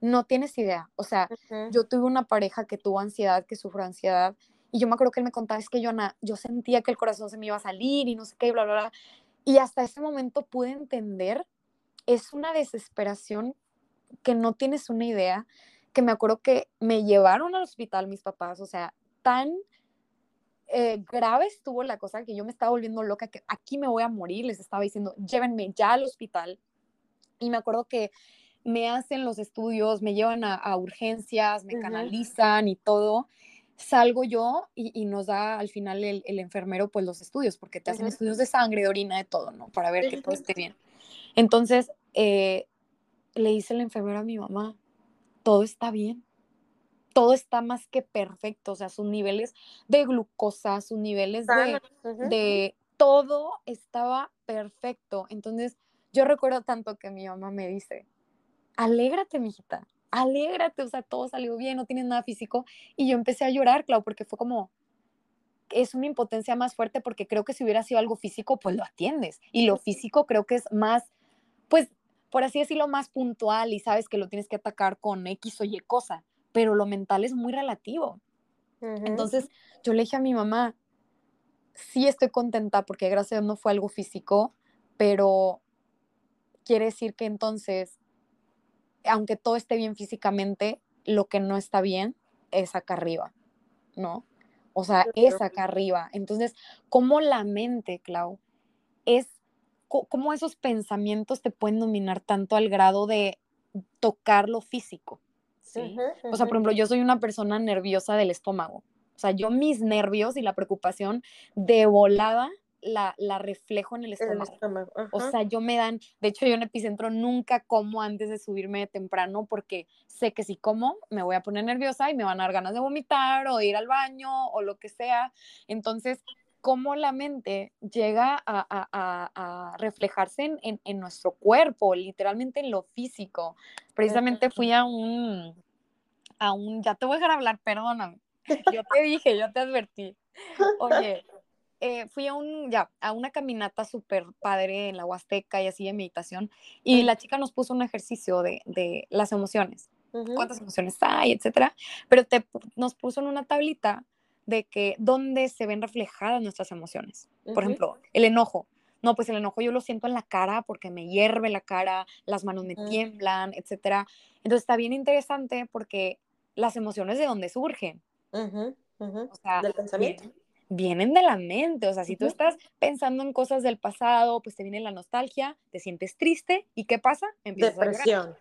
B: no tienes idea. O sea, yo tuve una pareja que tuvo ansiedad, que sufrió ansiedad, y yo me acuerdo que él me contaba, es que yo, yo sentía que el corazón se me iba a salir y no sé qué, bla, bla, bla. Y hasta ese momento pude entender, es una desesperación que no tienes una idea, que me acuerdo que me llevaron al hospital mis papás, o sea, tan eh, grave estuvo la cosa que yo me estaba volviendo loca, que aquí me voy a morir, les estaba diciendo, llévenme ya al hospital. Y me acuerdo que me hacen los estudios, me llevan a, urgencias, me canalizan y todo. Salgo yo y, nos da al final el, enfermero pues los estudios, porque te hacen estudios de sangre, de orina, de todo, ¿no? Para ver que todo esté bien. Entonces, eh, le dice el enfermero a mi mamá, todo está bien todo está más que perfecto, o sea, sus niveles de glucosa, sus niveles de, todo estaba perfecto. Entonces, yo recuerdo tanto que mi mamá me dice, alégrate, mijita, alégrate, o sea, todo salió bien, no tienes nada físico. Y yo empecé a llorar, Clau, porque fue como, es una impotencia más fuerte porque creo que si hubiera sido algo físico, pues lo atiendes. Y lo físico creo que es más, pues, por así decirlo, más puntual y sabes que lo tienes que atacar con X o Y cosa pero lo mental es muy relativo. Entonces yo le dije a mi mamá, sí estoy contenta porque gracias a Dios no fue algo físico, pero quiere decir que entonces, aunque todo esté bien físicamente, lo que no está bien es acá arriba, ¿no? O sea, es acá arriba. Entonces, ¿cómo la mente, Clau, es, cómo esos pensamientos te pueden dominar tanto al grado de tocar lo físico? ¿sí? O sea, por ejemplo, yo soy una persona nerviosa del estómago. O sea, yo mis nervios y la preocupación de volada la, la reflejo en el estómago. o sea, yo me dan, de hecho yo en epicentro nunca como antes de subirme temprano porque sé que si como me voy a poner nerviosa y me van a dar ganas de vomitar o de ir al baño o lo que sea. Entonces, cómo la mente llega a, a, a, reflejarse en, en, nuestro cuerpo, literalmente en lo físico. Precisamente fui a un, a un, ya te voy a dejar hablar, perdóname. Yo te dije, yo te advertí. Oye, eh, fui a un, ya, a una caminata súper padre en la Huasteca y así de meditación, y la chica nos puso un ejercicio de, de las emociones. cuántas emociones hay, etcétera, pero te, nos puso en una tablita de que dónde se ven reflejadas nuestras emociones. Por ejemplo, el enojo. No, pues el enojo yo lo siento en la cara porque me hierve la cara, las manos me tiemblan, etcétera. Entonces está bien interesante porque las emociones de dónde surgen. O sea, del pensamiento. Vienen, de la mente. O sea, si tú estás pensando en cosas del pasado, pues te viene la nostalgia, te sientes triste y ¿qué pasa?
A: Empiezas Depresión.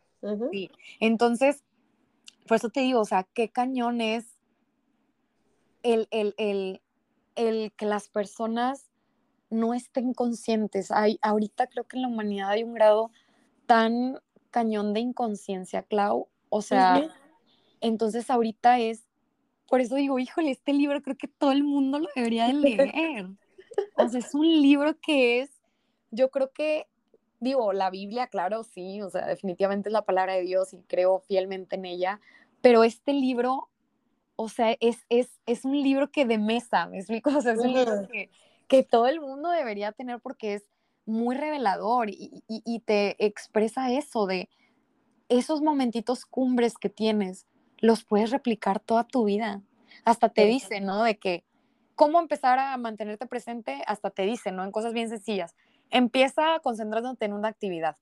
B: Sí. Entonces, por eso te digo, o sea, qué cañón es el, el, que las personas no estén conscientes. Hay, ahorita creo que en la humanidad hay un grado tan cañón de inconsciencia, Clau. O sea, entonces ahorita es, por eso digo, híjole, este libro creo que todo el mundo lo debería de leer. o sea, es un libro que es, yo creo que, digo, la Biblia, claro, sí, o sea, definitivamente es la palabra de Dios y creo fielmente en ella, pero este libro o sea, es, es, es un libro que de mesa, ¿me explico? O sea, es un libro que, que todo el mundo debería tener porque es muy revelador y, y, y, te expresa eso de esos momentitos cumbres que tienes, los puedes replicar toda tu vida. Hasta te dice, ¿no? De que cómo empezar a mantenerte presente, hasta te dice, ¿no? En cosas bien sencillas. Empieza concentrándote en una actividad.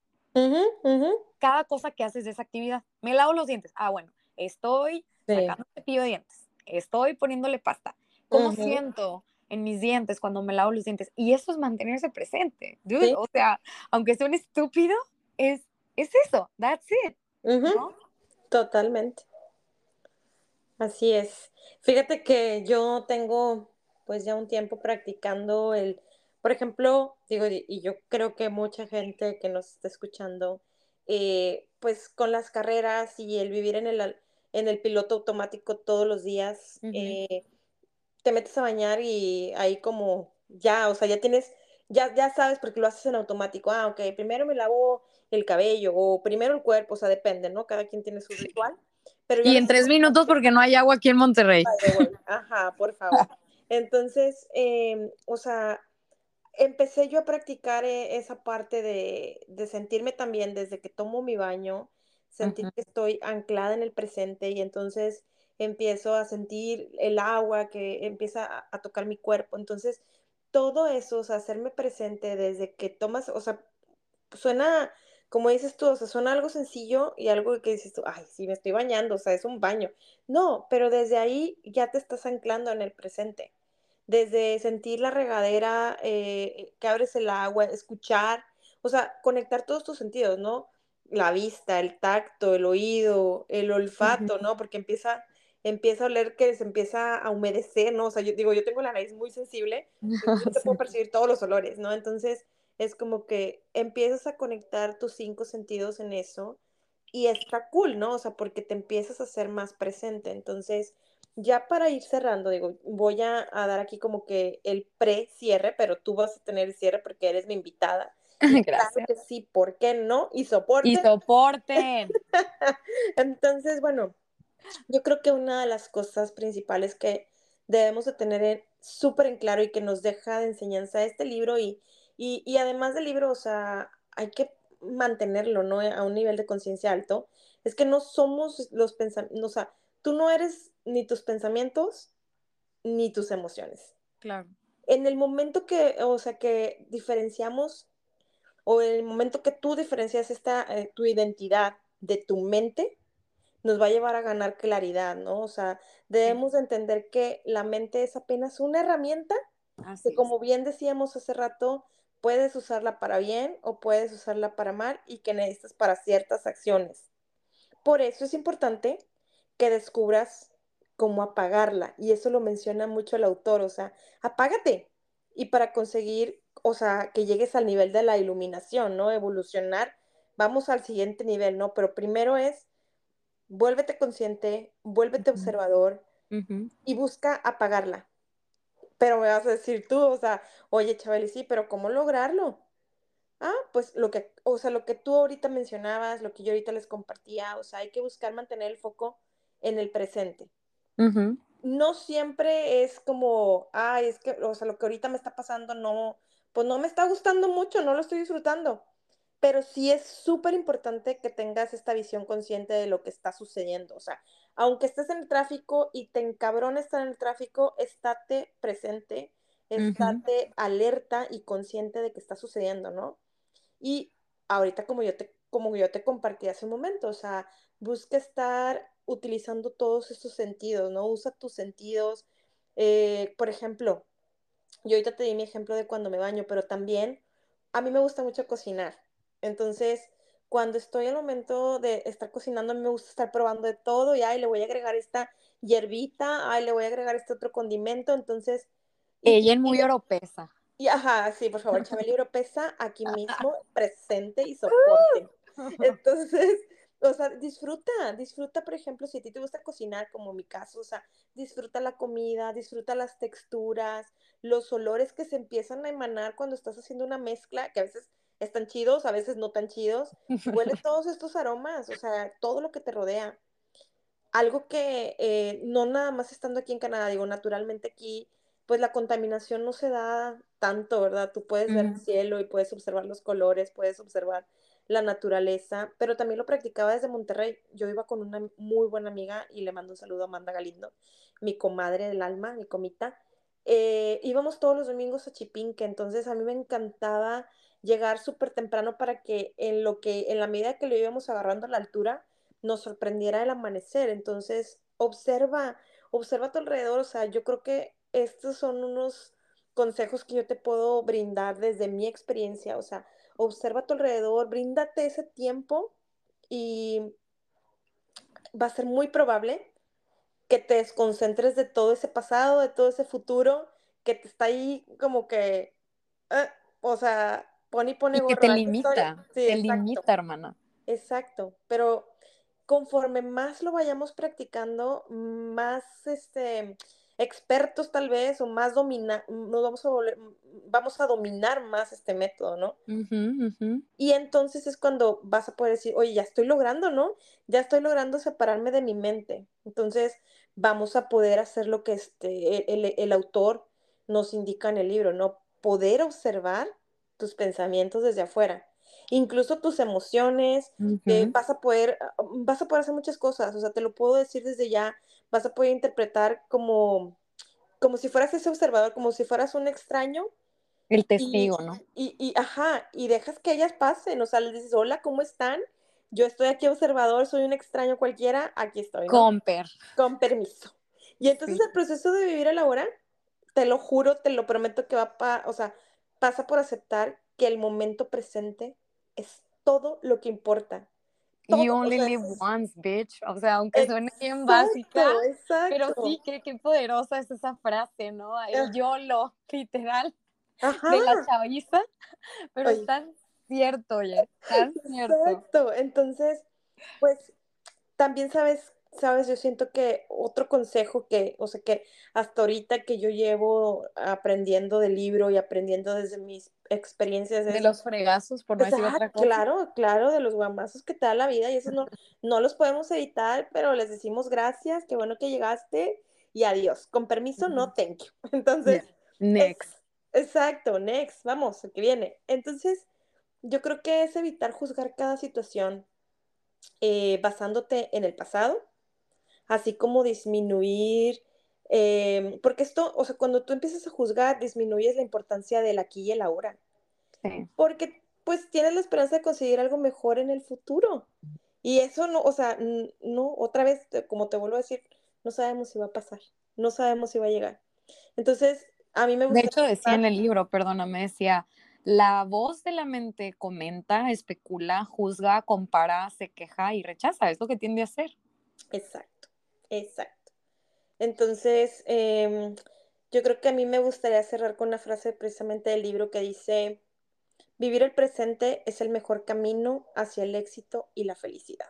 B: Cada cosa que haces de esa actividad. Me lavo los dientes. Ah, bueno, estoy sacando cepillo de dientes, estoy poniéndole pasta. ¿Cómo siento en mis dientes cuando me lavo los dientes? Y eso es mantenerse presente, O sea, aunque sea un estúpido, es, es eso, that's it.
A: Totalmente. Así es. Fíjate que yo tengo pues ya un tiempo practicando el, por ejemplo, digo, y yo creo que mucha gente que nos está escuchando, eh, pues con las carreras y el vivir en el, en el piloto automático todos los días. Eh, te metes a bañar y ahí como ya, o sea, ya tienes, ya, ya sabes porque lo haces en automático. Ah, ok, primero me lavo el cabello o primero el cuerpo, o sea, depende, ¿no? Cada quien tiene su ritual. Pero
B: y en tres minutos porque no hay agua aquí en Monterrey.
A: way. Ajá, por favor. Entonces, em, o sea, empecé yo a practicar eh, esa parte de, de sentirme también desde que tomo mi baño, sentir que estoy anclada en el presente y entonces empiezo a sentir el agua que empieza a, a tocar mi cuerpo. Entonces, todo eso, o sea, hacerme presente desde que tomas, o sea, suena, como dices tú, o sea, suena algo sencillo y algo que dices tú, ay, sí, me estoy bañando, o sea, es un baño. No, pero desde ahí ya te estás anclando en el presente. Desde sentir la regadera, eh, que abres el agua, escuchar, o sea, conectar todos tus sentidos, ¿no? La vista, el tacto, el oído, el olfato. ¿no? Porque empieza, empieza a oler que se empieza a humedecer, ¿no? O sea, yo digo, yo tengo la nariz muy sensible, entonces te puedo
B: Sí,
A: percibir todos los olores, ¿no? Entonces, es como que empiezas a conectar tus cinco sentidos en eso y está cool, ¿no? O sea, porque te empiezas a ser más presente. Entonces, ya para ir cerrando, digo, voy a, a dar aquí como que el pre-cierre, pero tú vas a tener el cierre porque eres mi invitada. Y claro
B: Gracias.
A: que sí, ¿por qué no? Y
B: Y
A: soporte.
B: soporten.
A: Entonces, bueno, yo creo que una de las cosas principales que debemos de tener en- súper en claro y que nos deja de enseñanza este libro y, y, y además del libro, o sea, hay que mantenerlo, ¿no? A un nivel de conciencia alto, es que no somos los pensamientos, o sea, tú no eres ni tus pensamientos ni tus emociones.
B: Claro.
A: En el momento que, o sea, que diferenciamos o en el momento que tú diferencias esta, eh, tu identidad de tu mente, nos va a llevar a ganar claridad, ¿no? O sea, debemos de entender que la mente es apenas una herramienta que,
B: así
A: como bien decíamos hace rato, puedes usarla para bien o puedes usarla para mal y que necesitas para ciertas acciones. Por eso es importante que descubras cómo apagarla y eso lo menciona mucho el autor, o sea, apágate y para conseguir, o sea, que llegues al nivel de la iluminación, ¿no? Evolucionar, vamos al siguiente nivel, ¿no? Pero primero es vuélvete consciente, vuélvete observador y busca apagarla. Pero me vas a decir tú, o sea, oye, Chabeli, sí, pero ¿cómo lograrlo? Ah, pues lo que, o sea, lo que tú ahorita mencionabas, lo que yo ahorita les compartía, o sea, hay que buscar mantener el foco en el presente. No siempre es como, ay, es que, o sea, lo que ahorita me está pasando no, pues no me está gustando mucho, no lo estoy disfrutando. Pero sí es súper importante que tengas esta visión consciente de lo que está sucediendo. O sea, aunque estés en el tráfico y te encabrona estar en el tráfico, estate presente, estate alerta y consciente de que está sucediendo, ¿no? Y ahorita como yo te, como yo te compartí hace un momento, o sea, busca estar utilizando todos estos sentidos, ¿no? Usa tus sentidos. Eh, por ejemplo, yo ahorita te di mi ejemplo de cuando me baño, pero también a mí me gusta mucho cocinar. Entonces, cuando estoy el momento de estar cocinando, a mí me gusta estar probando de todo y, ay, le voy a agregar esta hierbita, ay, le voy a agregar este otro condimento. Entonces, y,
B: Ella es
A: y,
B: muy oropesa.
A: y, ajá, sí, por favor, échame el libro pesa aquí mismo, presente y soporte. Entonces, o sea, disfruta, disfruta, por ejemplo, si a ti te gusta cocinar, como mi caso, o sea, disfruta la comida, disfruta las texturas, los olores que se empiezan a emanar cuando estás haciendo una mezcla, que a veces están chidos, a veces no tan chidos. Huele todos estos aromas, o sea, todo lo que te rodea. Algo que eh, no nada más estando aquí en Canadá, digo, naturalmente aquí, pues la contaminación no se da tanto, ¿verdad? Tú puedes ver el cielo y puedes observar los colores, puedes observar la naturaleza, pero también lo practicaba desde Monterrey. Yo iba con una muy buena amiga y le mando un saludo a Amanda Galindo, mi comadre del alma, mi comita. Eh, íbamos todos los domingos a Chipinque, entonces a mí me encantaba llegar súper temprano para que en lo que, en la medida que lo íbamos agarrando a la altura, nos sorprendiera el amanecer. Entonces, observa, observa a tu alrededor. O sea, yo creo que estos son unos consejos que yo te puedo brindar desde mi experiencia. O sea, observa a tu alrededor, bríndate ese tiempo y va a ser muy probable que te desconcentres de todo ese pasado, de todo ese futuro que te está ahí como que, eh, o sea, pone y pone
B: Y que te limita,
A: Sí,
B: te
A: exacto.
B: limita, hermana.
A: Exacto, pero conforme más lo vayamos practicando, más este, expertos tal vez o más domina, nos vamos a volver, vamos a dominar más este método, ¿no? Y entonces es cuando vas a poder decir, oye, ya estoy logrando, ¿no? Ya estoy logrando separarme de mi mente. Entonces vamos a poder hacer lo que este, el, el autor nos indica en el libro, ¿no? Poder observar tus pensamientos desde afuera incluso tus emociones, eh, vas a poder, vas a poder hacer muchas cosas, o sea, te lo puedo decir desde ya, vas a poder interpretar como, como si fueras ese observador, como si fueras un extraño.
B: El testigo, ¿no?
A: Y, y, ajá, y dejas que ellas pasen, o sea, les dices, hola, ¿cómo están? Yo estoy aquí observador, soy un extraño cualquiera, aquí estoy.
B: Con per.
A: Con permiso. Y entonces el proceso de vivir el ahora, te lo juro, te lo prometo que va a, o sea, pasa por aceptar que el momento presente es todo lo que importa.
B: You only live once, bitch. O sea, aunque suene bien básica, pero sí, qué, qué poderosa es esa frase, ¿no? El. YOLO, literal, de la chaviza, pero es tan cierto, oye, tan cierto.
A: Exacto, entonces, pues, también sabes sabes, yo siento que otro consejo que, o sea, que hasta ahorita que yo llevo aprendiendo del libro y aprendiendo desde mis experiencias.
B: de los fregazos, por no decir otra cosa.
A: Claro, claro, de los guamazos que te da la vida y eso no, no los podemos evitar, pero les decimos gracias, qué bueno que llegaste y adiós. Con permiso, no, thank you. Entonces,
B: next.
A: exacto, next, vamos, que viene. Entonces, yo creo que es evitar juzgar cada situación eh, basándote en el pasado así como disminuir, em, porque esto, o sea, cuando tú empiezas a juzgar, disminuyes la importancia del aquí y el ahora. Sí. Porque pues tienes la esperanza de conseguir algo mejor en el futuro. Y eso no, o sea, no, otra vez, como te vuelvo a decir, no sabemos si va a pasar, no sabemos si va a llegar. Entonces, a mí me gusta.
B: De hecho, decía en el libro, perdóname, decía, la voz de la mente comenta, especula, juzga, compara, se queja y rechaza. Es lo que tiende a hacer.
A: Exacto. Exacto. Entonces, em, yo creo que a mí me gustaría cerrar con una frase precisamente del libro que dice, vivir el presente es el mejor camino hacia el éxito y la felicidad.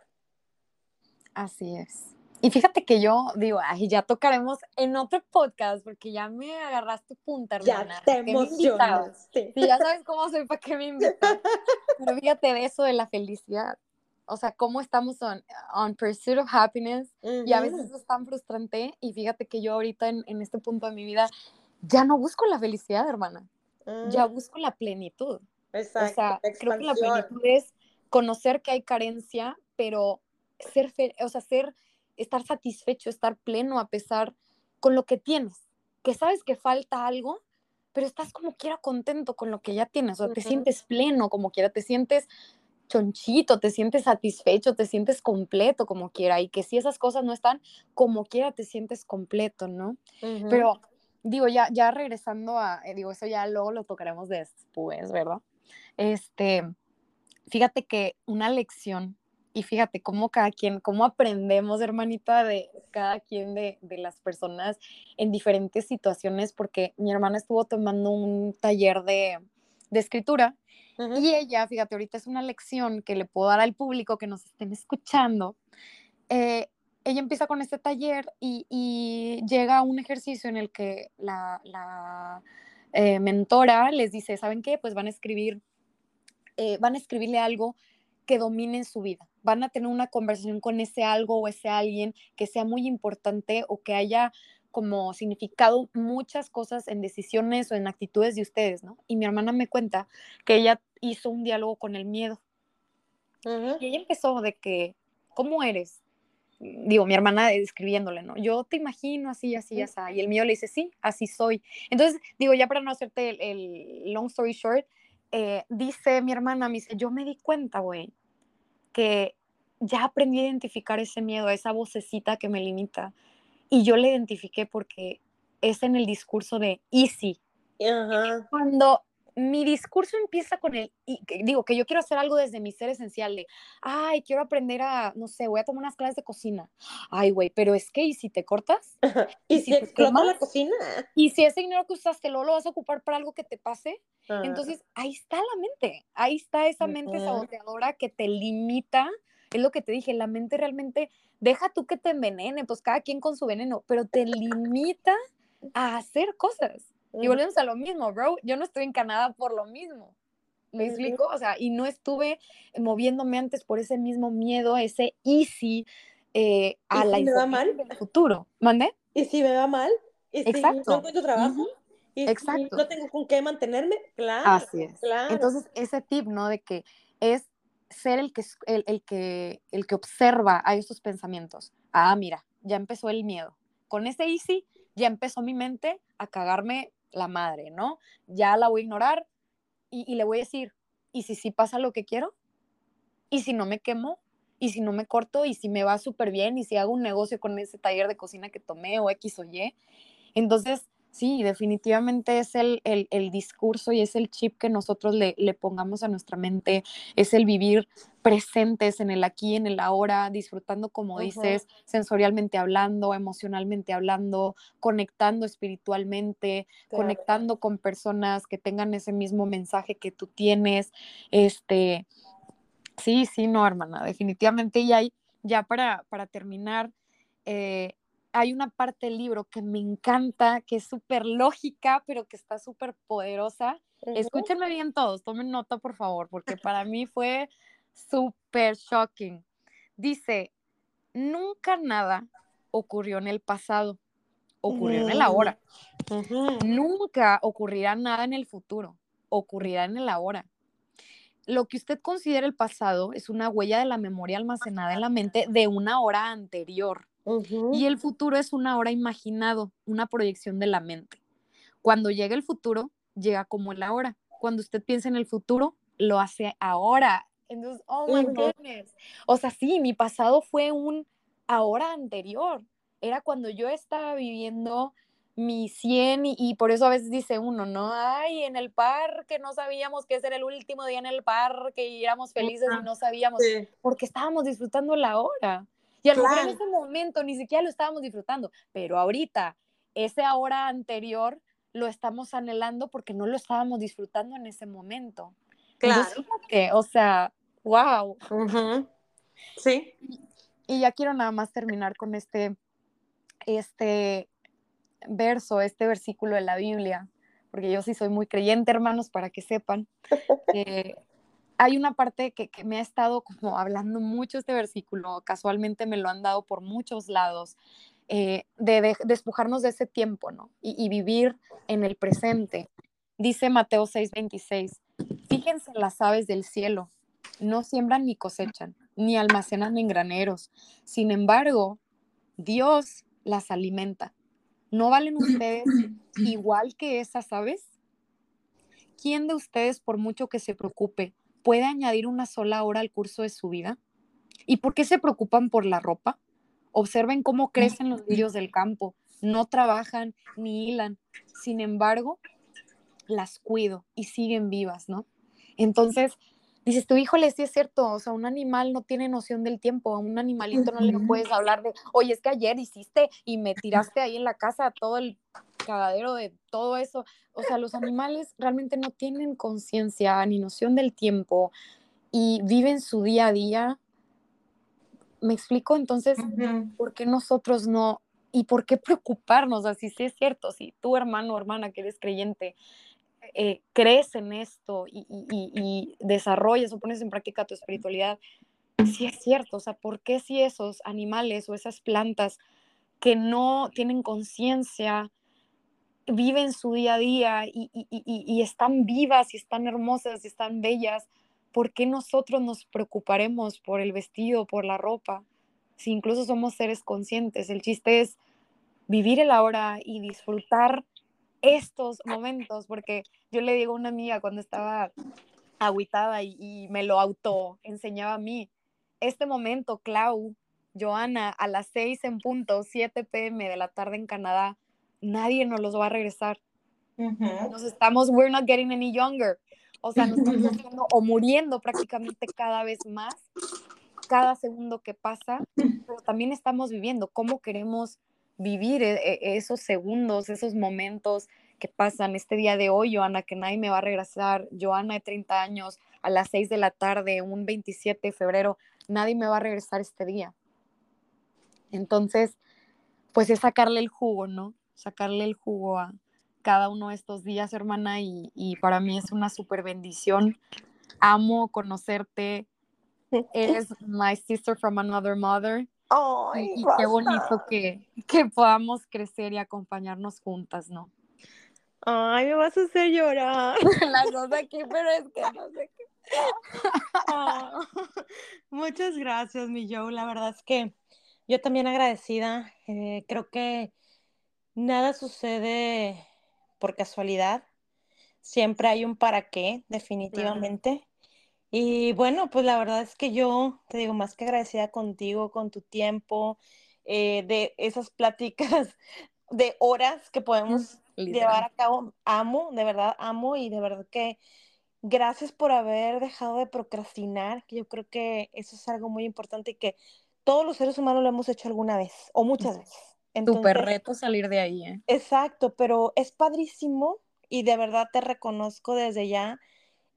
B: Así es. Y fíjate que yo digo, ay, ya tocaremos en otro podcast porque ya me agarraste punta, hermana.
A: Ya te emocionas.
B: Sí. ya sabes cómo soy, ¿para qué me invitas? Pero fíjate de eso de la felicidad o sea, cómo estamos on, pursuit of happiness y a veces es tan frustrante y fíjate que yo ahorita en, este punto de mi vida ya no busco la felicidad, hermana, ya mm. busco la plenitud.
A: Exacto.
B: O sea, creo que la plenitud es conocer que hay carencia, pero ser, o sea, ser, estar satisfecho, estar pleno a pesar con lo que tienes, que sabes que falta algo, pero estás como quiera contento con lo que ya tienes, o te sientes pleno como quiera, te sientes chonchito, te sientes satisfecho, te sientes completo como quiera y que si esas cosas no están, como quiera te sientes completo, ¿no? Pero digo, ya, ya regresando a, eh, digo, eso ya luego lo tocaremos después, ¿verdad? Este, fíjate que una lección y fíjate cómo cada quien, cómo aprendemos, hermanita, de cada quien de, de, las personas en diferentes situaciones, porque mi hermana estuvo tomando un taller de, de escritura y ella, fíjate, ahorita es una lección que le puedo dar al público que nos estén escuchando. Eh, ella empieza con este taller y, llega a un ejercicio en el que la, eh, mentora les dice, ¿saben qué? Pues van a escribir, eh, van a escribirle algo que domine en su vida. Van a tener una conversación con ese algo o ese alguien que sea muy importante o que haya como significado muchas cosas en decisiones o en actitudes de ustedes, ¿no? Y mi hermana me cuenta que ella hizo un diálogo con el miedo. Y ella empezó de que, ¿cómo eres? Digo, mi hermana escribiéndole, ¿no? Yo te imagino así, así, así. Y el miedo le dice, sí, así soy. Entonces, digo, ya para no hacerte el, long story short, eh, dice mi hermana, me dice, yo me di cuenta, güey, que ya aprendí a identificar ese miedo, esa vocecita que me limita y yo le identifiqué porque es en el discurso de easy. Cuando mi discurso empieza con el, y, digo, que yo quiero hacer algo desde mi ser esencial de, ay, quiero aprender a, no sé, voy a tomar unas clases de cocina. Ay, güey, pero es que, ¿y si te cortas?
A: ¿Y, si, explota la cocina?
B: ¿Y si ese dinero que usaste luego lo vas a ocupar para algo que te pase? Entonces, ahí está la mente, ahí está esa mente saboteadora que te limita es lo que te dije, la mente realmente, deja tú que te envenene, pues cada quien con su veneno, pero te limita a hacer cosas. Y volvemos a lo mismo, bro. Yo no estoy en Canadá por lo mismo. ¿Me explico? O sea, y no estuve moviéndome antes por ese mismo miedo, ese easy eh, a la
A: si me va mal?
B: del futuro. ¿Mande?
A: ¿Y si me va mal? ¿Y si
B: Exacto.
A: no encuentro trabajo?
B: Ujú.
A: ¿Y si
B: Exacto.
A: no tengo con qué mantenerme? Claro.
B: Así es.
A: Claro.
B: Entonces, ese tip, ¿no? De que es ser el que, el, el que, el que observa a esos pensamientos. Ah, mira, ya empezó el miedo. Con ese easy, ya empezó mi mente a cagarme la madre, ¿no? Ya la voy a ignorar y, y le voy a decir, ¿y si sí pasa lo que quiero? ¿Y si no me quemo? ¿Y si no me corto? ¿Y si me va súper bien? ¿Y si hago un negocio con ese taller de cocina que tomé o X o Y? Entonces, sí, definitivamente es el, el- el discurso y es el chip que nosotros le, le pongamos a nuestra mente, es el vivir presentes en el aquí, en el ahora, disfrutando, como dices, sensorialmente hablando, emocionalmente hablando, conectando espiritualmente,
A: Claro.
B: conectando con personas que tengan ese mismo mensaje que tú tienes. Este, sí, sí, no, hermana, definitivamente. Y hay, ya para, para terminar, eh, hay una parte del libro que me encanta, que es súper lógica, pero que está súper poderosa.
A: Ujú.
B: Escúchenme bien todos, tomen nota, por favor, porque para mí fue súper shocking. Dice, nunca nada ocurrió en el pasado, ocurrió en el
A: Mm.
B: ahora. Nunca ocurrirá nada en el futuro, ocurrirá en el ahora. Lo que usted considera el pasado es una huella de la memoria almacenada en la mente de una hora anterior.
A: Ujú.
B: Y el futuro es una hora imaginado, una proyección de la mente. Cuando llega el futuro, llega como el ahora. Cuando usted piensa en el futuro, lo hace ahora. Entonces, oh my goodness. O sea, sí, mi pasado fue un ahora anterior. Era cuando yo estaba viviendo mi 100 y, y por eso a veces dice uno, ¿no? Ay, en el parque no sabíamos que ese era el último día en el parque y éramos felices y no sabíamos
A: Sí.
B: porque estábamos disfrutando la hora. Y a lo mejor en ese momento ni siquiera lo estábamos disfrutando, pero ahorita, ese ahora anterior, lo estamos anhelando porque no lo estábamos disfrutando en ese momento. Entonces,
A: Claro.
B: fíjate, o sea, wow.
A: Sí.
B: Y ya quiero nada más terminar con este, este verso, este versículo de la Biblia, porque yo sí soy muy creyente, hermanos, para que sepan. Eh, hay una parte que, que me ha estado como hablando mucho este versículo, casualmente me lo han dado por muchos lados, eh, de, de- despojarnos de ese tiempo, ¿no? Y, y vivir en el presente. Dice Mateo 6:26, fíjense en las aves del cielo, no siembran ni cosechan, ni almacenan en graneros. Sin embargo, Dios las alimenta. ¿No valen ustedes igual que esas aves? ¿Quién de ustedes, por mucho que se preocupe, puede añadir una sola hora al curso de su vida? ¿Y por qué se preocupan por la ropa? Observen cómo crecen los lirios del campo. No trabajan ni hilan. Sin embargo, las cuido y siguen vivas, ¿no? Entonces, dices tú, híjole, sí es cierto, o sea, un animal no tiene noción del tiempo, a un animalito no le puedes hablar de, oye, es que ayer hiciste y me tiraste ahí en la casa todo el cagadero de todo eso. O sea, los animales realmente no tienen conciencia ni noción del tiempo y viven su día a día. ¿Me explico? Entonces. ¿por qué nosotros no? ¿Y por qué preocuparnos? Así sí es cierto, si tú hermano o hermana que eres creyente, eh, crees en esto y, y- y- y desarrollas o pones en práctica tu espiritualidad, sí es cierto, o sea, ¿por qué si esos animales o esas plantas que no tienen conciencia viven su día a día y, están vivas y están hermosas y están bellas, ¿por qué nosotros nos preocuparemos por el vestido, por la ropa? Si incluso somos seres conscientes, el chiste es vivir el ahora y disfrutar estos momentos, porque yo le digo a una amiga cuando estaba agüitada y, y me lo auto enseñaba a mí, este momento, Clau, Joana, a las 6 en punto, 7 pm de la tarde en Canadá, nadie nos los va a regresar. Nos estamos, we're not getting any younger. O sea, nos estamos haciendo o muriendo prácticamente cada vez más, cada segundo que pasa, pero también estamos viviendo. ¿Cómo queremos vivir e- e- esos segundos, esos momentos que pasan este día de hoy, Joana, que nadie me va a regresar? Joana de 30 años, a las 6 de la tarde, un 27 de febrero, nadie me va a regresar este día. Entonces, pues es sacarle el jugo, ¿no? Sacarle el jugo a cada uno de estos días, hermana, y, y para mí es una súper bendición. Amo conocerte. Eres my sister from another mother.
A: Ay,
B: y, y qué bonito que, que podamos crecer y acompañarnos juntas, ¿no?
A: Ay, me vas a hacer llorar.
B: Las dos aquí, pero es que no sé qué.
A: Ah, muchas gracias, mi Joe. La verdad es que yo también agradecida. Eh, creo que nada sucede por casualidad. Siempre hay un para qué, definitivamente. Y bueno, pues la verdad es que yo te digo más que agradecida contigo, con tu tiempo, eh, de esas pláticas de horas que podemos llevar a cabo. Amo, de verdad amo y de verdad que gracias por haber dejado de procrastinar, que yo creo que eso es algo muy importante y que todos los seres humanos lo hemos hecho alguna vez o muchas veces.
B: Súper reto salir de ahí, ¿eh?
A: Exacto, pero es padrísimo y de verdad te reconozco desde ya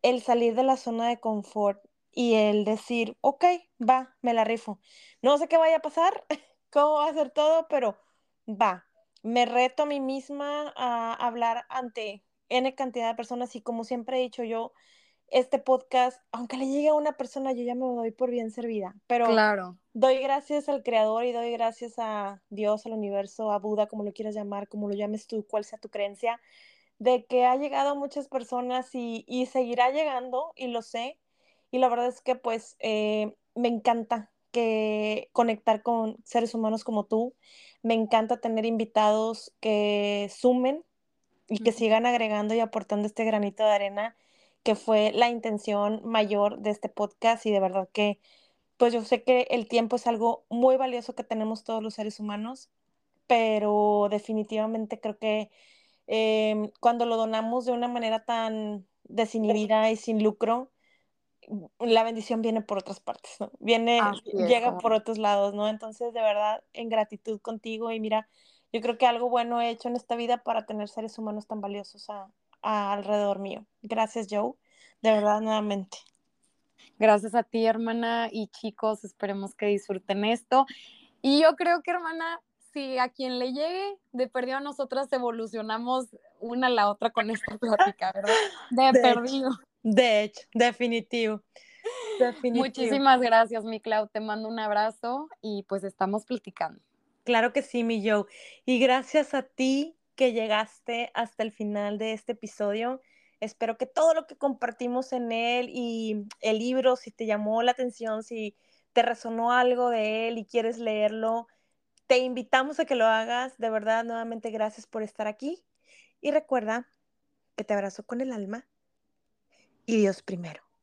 A: el salir de la zona de confort y el decir, ok, va, me la rifo. No sé qué vaya a pasar, cómo va a ser todo, pero va. Me reto a mí misma a hablar ante N cantidad de personas y como siempre he dicho yo, este podcast, aunque le llegue a una persona, yo ya me doy por bien servida, pero
B: claro.
A: doy gracias al creador y doy gracias a Dios, al universo, a Buda, como lo quieras llamar, como lo llames tú, cuál sea tu creencia, de que ha llegado a muchas personas y, y seguirá llegando, y lo sé, y la verdad es que pues eh, me encanta que conectar con seres humanos como tú, me encanta tener invitados que sumen y que sigan agregando y aportando este granito de arena que fue la intención mayor de este podcast y de verdad que pues yo sé que el tiempo es algo muy valioso que tenemos todos los seres humanos, pero definitivamente creo que eh, cuando lo donamos de una manera tan desinhibida y sin lucro, la bendición viene por otras partes, ¿no? Viene, llega por otros lados, ¿no? Entonces, de verdad, en gratitud contigo y mira, yo creo que algo bueno he hecho en esta vida para tener seres humanos tan valiosos a, alrededor mío. Gracias, Joe, de verdad, nuevamente.
B: Gracias a ti, hermana, y chicos, esperemos que disfruten esto. Y yo creo que, hermana, si a quien le llegue, de perdido a nosotras evolucionamos una a la otra con esta plática, ¿verdad? De, perdido.
A: de hecho, definitivo.
B: definitivo. Muchísimas gracias, mi Clau. Te mando un abrazo y pues estamos platicando.
A: Claro que sí, mi Joe. Y gracias a ti que llegaste hasta el final de este episodio. Espero que todo lo que compartimos en él y el libro, si te llamó la atención, si te resonó algo de él y quieres leerlo, te invitamos a que lo hagas. De verdad, nuevamente gracias por estar aquí. Y recuerda que te abrazo con el alma y Dios primero.